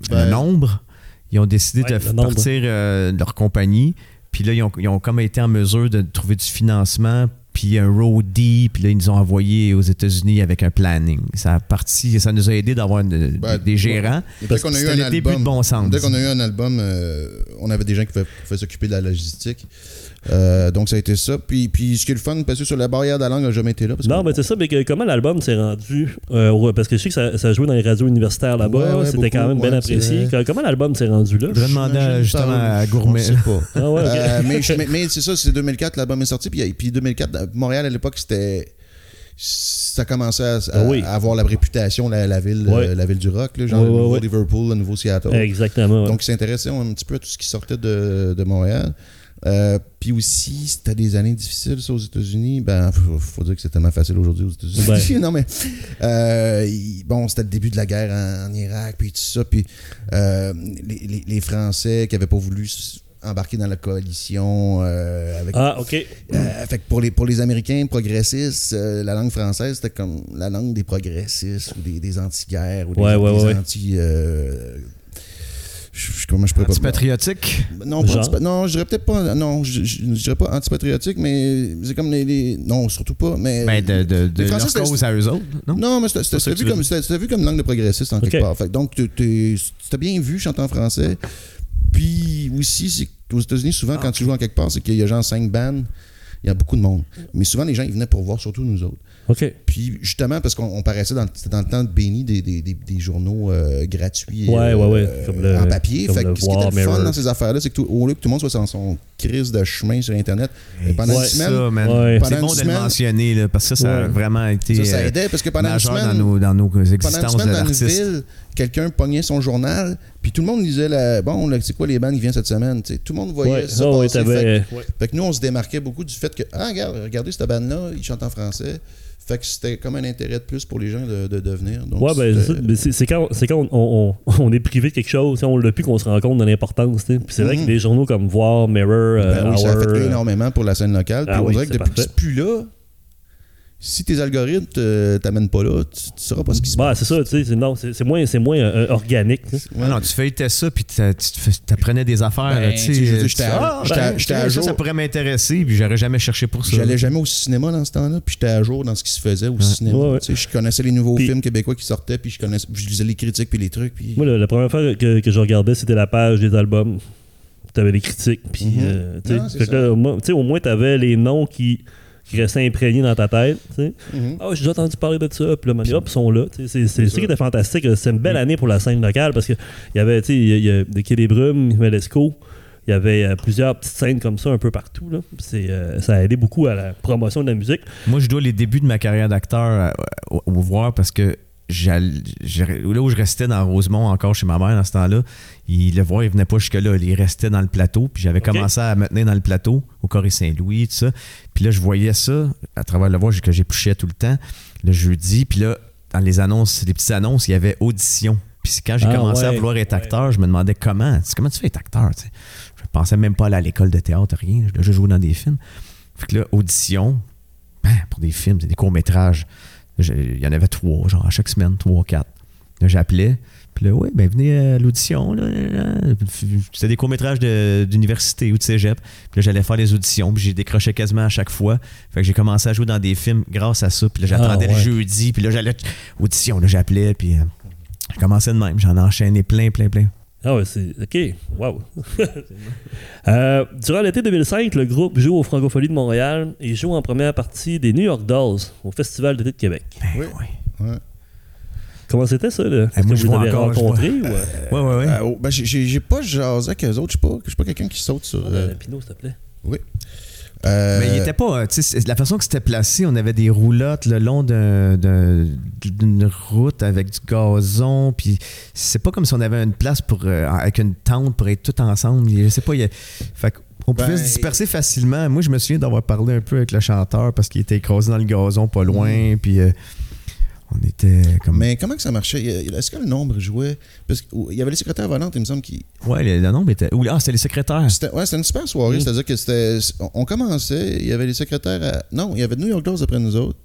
Ben, le Nombre, ils ont décidé Ouais, de partir euh, de leur compagnie. Puis là, ils ont, ils ont comme été en mesure de trouver du financement, puis un roadie, puis là, ils nous ont envoyés aux États-Unis avec un planning. Ça a parti, ça nous a aidé d'avoir Ben, des gérants. Dès qu'on a eu un de album, Bon Sang. dès qu'on a eu un album, euh, on avait des gens qui pouvaient s'occuper de la logistique. Euh, donc ça a été ça. Puis, puis ce qui est le fun, parce que sur la barrière de la langue n'a jamais été là. Parce Non, que- mais c'est ça, mais que- comment l'album s'est rendu euh, Parce que je sais que ça, ça jouait dans les radios universitaires là-bas, Ouais, ouais, c'était quand même bien ouais, apprécié. Comment l'album s'est rendu là? Je voudrais demander justement à Gourmet. Pas. (laughs) Ah. Euh, mais, je- mais- mais c'est ça, c'est 2004, l'album est sorti. Puis, puis 2004, à Montréal, à l'époque, c'était. Ça commençait à, à- Ah oui. à avoir la réputation, la, la ville, euh, la ville du rock, là, genre le nouveau. Liverpool, le nouveau Seattle. Exactement. Donc, ils s'intéressaient un petit peu à tout ce qui sortait de, de Montréal. Euh, puis aussi, c'était des années difficiles, ça, aux États-Unis. Ben, faut, faut dire que c'est tellement facile aujourd'hui aux États-Unis. (laughs) non, mais. euh, bon, c'était le début de la guerre en, en Irak, puis tout ça. Puis euh, les, les- les Français qui n'avaient pas voulu embarquer dans la coalition avec Ah, ok. fait que pour les, pour les Américains progressistes, la langue française, c'était comme la langue des progressistes ou des, des anti-guerres ou des, Ouais, ouais, des ouais, ouais. anti... je- je- comment je pourrais pas... Antipatriotique? Non, pas Genre? antipa- non, je dirais peut-être pas... Non, je, je, je dirais pas antipatriotique, mais c'est comme les, les- Non, surtout pas, mais... Ben, de, de, de les Français, leur c'était- cause à eux autres, non? non, mais c'était- vu, comme- c'était- c'était vu comme langue de progressiste en quelque part. Fait donc, c'était bien vu chanter en français. Puis aussi, c'est qu'aux États-Unis, souvent, Ah, quand tu joues en quelque part, c'est qu'il y a genre cinq bandes, il y a beaucoup de monde. Mais souvent, les gens, ils venaient pour voir surtout nous autres. OK. Puis justement, parce qu'on on paraissait dans, le temps de Béni des, des, des, des journaux euh, gratuits Ouais, euh, ouais, ouais, comme le- en papier. comme Fait le que ce qui était le fun dans ces affaires-là, c'est que tout- au lieu que tout le monde soit dans son crise de chemin sur Internet, pendant Ouais, une semaine, ça, man. Ouais. Pendant C'est une bon de le mentionner, là, parce que ça, ça a Ouais. vraiment été ça, ça euh, aidait parce que pendant une semaine, dans nos, dans nos pendant une existences semaine dans une ville, quelqu'un pognait son journal, puis tout le monde lisait la, bon, là, c'est quoi les bandes qui viennent cette semaine, tout le monde voyait Ouais, ça non, ouais, fait, fait que nous, on se démarquait beaucoup du fait que, ah, regarde, regardez cette bande-là, ils chantent en français. Fait que c'était comme un intérêt de plus pour les gens de, de devenir. Donc, Ouais, ben, c'est quand, c'est quand on, on- on est privé de quelque chose, on l'a plus qu'on se rend compte de l'importance. Puis c'est vrai Mhm. que des journaux comme Voir, Mirror, euh, Ben oui, ça a fait euh, énormément pour la scène locale. Puis Ah on oui, dirait que depuis que parfait. c'est plus là, si tes algorithmes te- t'amènent pas là, tu, tu sauras pas ce qui se Bah, passe. c'est ça, tu sais. c'est- Non, c'est c'est moins, c'est moins euh, organique. tu sais. Ouais. Ah non, tu feuilletais ça, puis tu t'apprenais des affaires. Ben, tu tu tu- j'étais à- Ah, ben, à ça, jour. ça pourrait m'intéresser, puis j'aurais jamais cherché pour ça. J'allais jamais au cinéma dans ce temps-là, puis j'étais à jour dans ce qui se faisait au cinéma. Ouais, ouais. Tu sais, Je connaissais les nouveaux films québécois qui sortaient, puis je connaissais, je lisais les critiques puis les trucs. Moi, la, la première fois que, que je regardais, c'était la page des albums. T'avais les critiques. Puis, euh, tu ça. là, au moins- tu sais, au moins, t'avais les noms qui, qui restaient imprégnés dans ta tête. tu sais. Mhm. Ah, j'ai déjà entendu parler de ça. Puis là, man, hop, ils sont là. tu sais, C'est c'est C'est ça qui était fantastique. C'est une belle année pour la scène locale parce qu'il y avait, tu sais, il y y a des Quai des Brumes, il y avait l'Esco. Il y avait euh, plusieurs petites scènes comme ça un peu partout. Là. C'est, euh, ça a aidé beaucoup à la promotion de la musique. Moi, je dois les débuts de ma carrière d'acteur euh, au, voir parce que là où je restais dans Rosemont, encore chez ma mère dans ce temps-là, il, le voir, il venait pas jusque-là. Il restait dans le plateau. Puis j'avais commencé à me tenir dans le plateau, au Corée Saint-Louis, tout ça. Puis là, je voyais ça à travers le voir que j'épluchais tout le temps, le jeudi. Puis là, dans les annonces, les petites annonces, il y avait audition. Puis quand j'ai Ah, commencé à vouloir être acteur, je me demandais comment. Comment tu fais être acteur? tu sais? Je pensais même pas aller à l'école de théâtre, rien. Je je jouais dans des films. Fait que là, audition, ben, pour des films, c'est des courts-métrages. Il y en avait trois, genre à chaque semaine, trois, quatre. J'appelais. Puis là, oui, ben venez à l'audition. là, là, là. C'était des courts-métrages d'université ou de cégep. Puis là, j'allais faire les auditions. Puis j'ai décroché quasiment à chaque fois. Fait que j'ai commencé à jouer dans des films grâce à ça. Puis là, j'attendais Ah, ouais. le jeudi. Puis là, j'allais audition. Là, j'appelais. Puis euh, je commençais de même. J'en ai enchaîné plein, plein, plein. Ah ouais, c'est. OK. Wow. (laughs) Euh, durant l'été 2005, le groupe joue au Francophonie de Montréal et joue en première partie des New York Dolls au Festival d'été de Québec. Ben, Oui. ouais. Ouais. Comment c'était ça, là? Est-ce moi, que vous vois avez encore, je rencontré ou. euh, (laughs) Ouais, ouais, ouais. Euh, oh, ben, j'ai- pas jasé avec eux autres. Je suis pas, je suis pas quelqu'un qui saute sur. euh, euh, Pinot, s'il te plaît. Euh, Mais il était pas. euh, la façon que c'était placé, on avait des roulottes le long d'un- d'un- d'une route avec du gazon. Puis c'est pas comme si on avait une place pour euh, avec une tente pour être tout ensemble. Je sais pas. il y a- fait on pouvait Ben, se disperser facilement. Moi, je me souviens d'avoir parlé un peu avec le chanteur parce qu'il était écrasé dans le gazon pas loin. Puis euh, on était comme. Mais comment que ça marchait? Est-ce que le nombre jouait? Parce qu'il y avait les secrétaires volantes, il me semble, qui. Ouais, le, le nombre était. ou- Ah, c'était les secrétaires. C'était ouais, c'était une super soirée, Mm. c'est-à-dire que c'était. On, commençait, il y avait les secrétaires à. Non, il y avait New York Dolls après nous autres.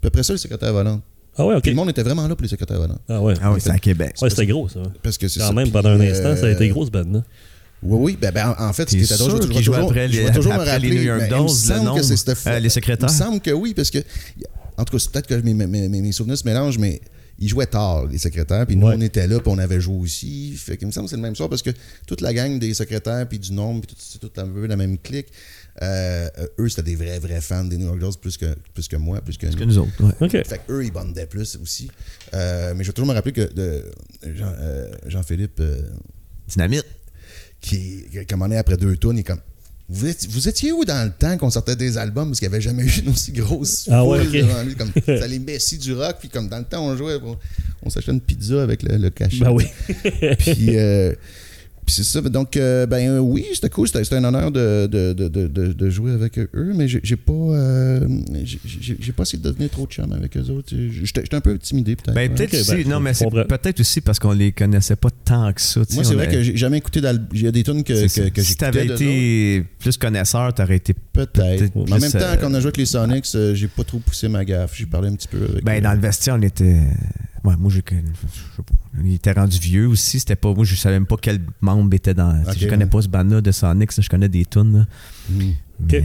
Puis après ça, les secrétaires volantes. Ah ouais, OK. Puis le monde était vraiment là pour les secrétaires volantes. Ah ouais. Ah oui, c'était à Québec. Ouais, c'était gros, ça. Parce que c'est Quand ça. même, Puis, pendant un euh, instant, ça a été grosse bande, là. Oui, oui. Ben, ben, en fait, ce T'es qui était drôle, sûr je vais qu'ils jouaient toujours, après je les- toujours me après rappeler. les New York me Dolls, le semble nombre, que c'était euh, les secrétaires? Il me semble que oui, parce que. En tout cas, c'est peut-être que mes, mes, mes- mes souvenirs se mélangent, mais ils jouaient tard, les secrétaires. Puis nous, Ouais. on était là, puis on avait joué aussi. Fait qu'il me semble que c'est le même soir, parce que toute la gang des secrétaires, puis du nombre, puis tout- c'est tout un peu la même clique. Euh, eux, c'était des vrais, vrais fans des New York Dolls, plus que, plus que moi, plus que Que nous. nous autres. ouais. Fait qu'eux, ils bondaient plus aussi. Euh, mais je vais toujours me rappeler que de Jean- euh, Jean-Philippe, euh, Dynamite. qui, un moment donné, après deux tours, il est comme. Vous étiez, vous étiez où dans le temps qu'on sortait des albums parce qu'il n'y avait jamais eu une aussi grosse Ah ouais, devant lui, comme (laughs) ça les messie du rock puis comme dans le temps on jouait on, on s'achetait une pizza avec le, le cachet. Ben oui. puis, euh, puis c'est ça donc euh, ben oui c'était cool c'était un honneur de, de, de, de, jouer avec eux mais j'ai pas euh, j'ai- pas essayé de devenir trop de chum avec eux autres j'étais un peu intimidé peut-être Ben, peut-être aussi, ben, non, mais c'est peut-être aussi parce qu'on les connaissait pas tant que ça. moi c'est vrai a- que j'ai jamais écouté d'album il y a des tunes que, que, que si t'avais été plus connaisseur, t'aurais été. Peut-être. Peut-être Mais en même temps, euh, quand on a joué avec les Sonics, j'ai pas trop poussé ma gaffe. J'ai parlé un petit peu avec. Ben, dans le vestiaire, on était. Ouais, moi, j'ai. je pas. Il était rendu vieux aussi. C'était pas. Moi, je savais même pas quel membre était dans. tu sais, Ok, je connais ouais. pas ce band-là de Sonic, ça, je connais des tunes. là. Mais, euh,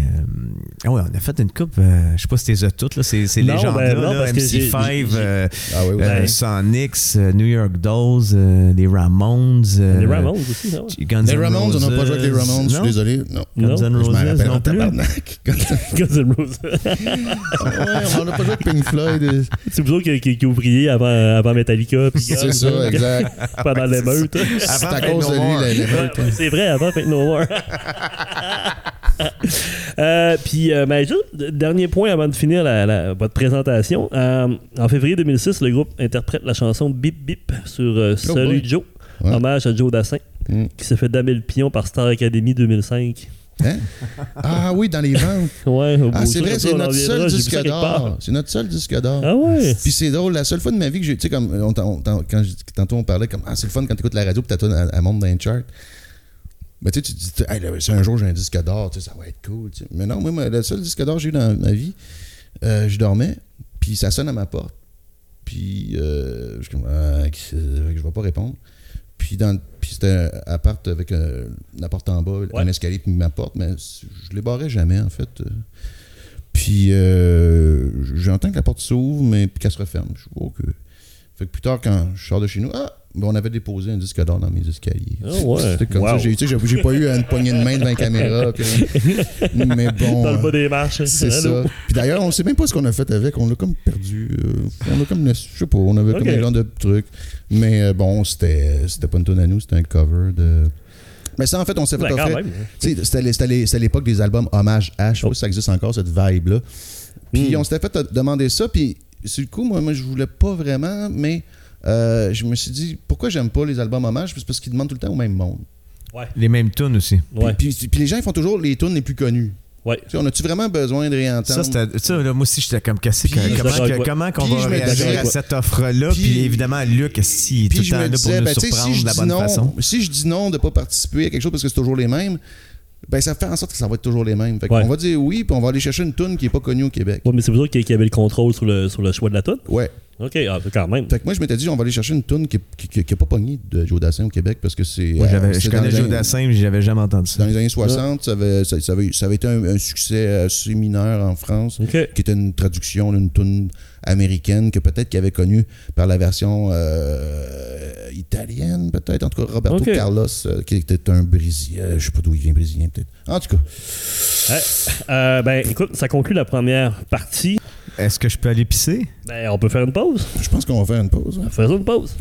ah ouais, on a fait une coupe. euh, je sais pas si t'es toutes, là. Ces, ces Non, légendes-là, ben non, là, parce que j'ai- MC5, j'ai- euh, Ah oui, oui. euh, Ben- Sonics, euh, New York Dolls, euh, les Ramones. euh, Les Ramones aussi. Guns les Ramones, on n'a pas joué avec les. Ramones, je suis Non? désolé. Non. Non. Guns N' Je m'en Roses rappelle non tabarnak. (laughs) Guns N' Roses. (laughs) ouais, on n'a pas joué avec Pink Floyd. C'est vous autres qui, qui, qui ouvriez avant, avant Metallica. (laughs) C'est ça, exact. Pendant l'émeute. C'est à cause de lui, l'émeute. c'est vrai, avant Fate No More. (laughs) Euh, puis, euh, ben, juste, dernier point avant de finir la- la- votre présentation. Euh, en février 2006, le groupe interprète la chanson Bip Bip sur euh, Oh Salut boy. Joe, Ouais. hommage à Joe Dassin, Mm. qui s'est fait damer le pion par Star Academy 2005. Hein? Ah oui, dans les ventes. (laughs) Ouais, au Ah, bout c'est de vrai, c'est notre seul disque d'or. C'est notre seul disque d'or. Ah ouais? Puis c'est drôle, la seule fois de ma vie que j'ai, tu sais, comme, on, on quand je- tantôt on parlait comme, ah, c'est le fun quand t'écoutes la radio pis ta tune, elle, elle monte dans les charts. Mais tu sais, tu te dis, hey, là, si un jour j'ai un disque d'or, ça va être cool. Mais non, moi, le seul disque d'or que j'ai eu dans ma vie, euh, je dormais, Puis ça sonne à ma porte. Puis euh, je suis comme, ah, que vais pas répondre. Puis, dans, puis c'était un appart avec euh, la porte en bas, Ouais. un escalier, puis ma porte, mais je les barrais jamais, en fait. Euh, Puis euh, j'entends que la porte s'ouvre, mais qu'elle se referme. Je suis OK. Fait que plus tard, quand je sors de chez nous, ah, ben, on avait déposé un disque d'or dans mes escaliers. Ah ouais. C'était comme Wow. ça. J'ai, tu sais, j'ai, pas eu une poignée de main devant la caméra. (laughs) mais bon. Dans le bas euh, des marches. c'est Allô? ça. Puis d'ailleurs, on sait même pas ce qu'on a fait avec. On l'a comme perdu. euh, on a comme, je sais pas, on avait comme un genre de truc. Mais euh, bon, c'était, c'était pas une tonne à nous, c'était un cover de. Mais ça, en fait, on s'est fait offrir. c'était l'époque des albums Hommage H. Je sais pas si ça existe encore, cette vibe-là. Puis Hmm. on s'était fait euh, demander ça. Puis sur le coup, moi, moi je voulais pas vraiment, mais euh, je me suis dit, pourquoi j'aime pas les albums Hommage? Puis C'est parce qu'ils demandent tout le temps au même monde. Les mêmes tunes aussi. Ouais. Puis, puis- puis les gens, ils font toujours les tunes les plus connues. Ouais. Tu sais, on a-tu vraiment besoin de réentendre? Ça, ça, là, moi aussi, j'étais comme cassé. Puis- comment, toi. comment qu'on Puis va réagir disais- à cette offre-là? Puis- Puis, évidemment, Luc, est tout le temps là pour disais, nous ben, surprendre si de la dis bonne non, façon. si je dis non de pas participer à quelque chose parce que c'est toujours les mêmes, ben ça fait en sorte que ça va être toujours les mêmes. Fait Ouais. on va dire oui, puis on va aller chercher une tune qui est pas connue au Québec. Ouais, mais c'est vous autres qui, qui avez le contrôle sur le, sur le choix de la tune? Ouais. OK, ah, quand même. Fait que moi, je m'étais dit, on va aller chercher une tune qui, qui, qui, qui a pas pogné de Joe Dassin au Québec parce que c'est. Moi, j'avais- euh, je connais dans les Joe années- Dassin, mais j'avais jamais entendu Dans ça. les années 60, ça, avait, ça, ça avait, ça avait été un, un succès assez mineur en France, qui était une traduction d'une tune américaine que peut-être qu'il avait connue par la version euh, italienne, peut-être. En tout cas, Roberto. Carlos, euh, qui était un Brésilien. Je sais pas d'où il vient, Brésilien, peut-être. En tout cas, Ouais. Euh, ben, écoute, ça conclut la première partie. Est-ce que je peux aller pisser? Ben, on peut faire une pause. Je pense qu'on va faire une pause. Hein. Faisons une pause.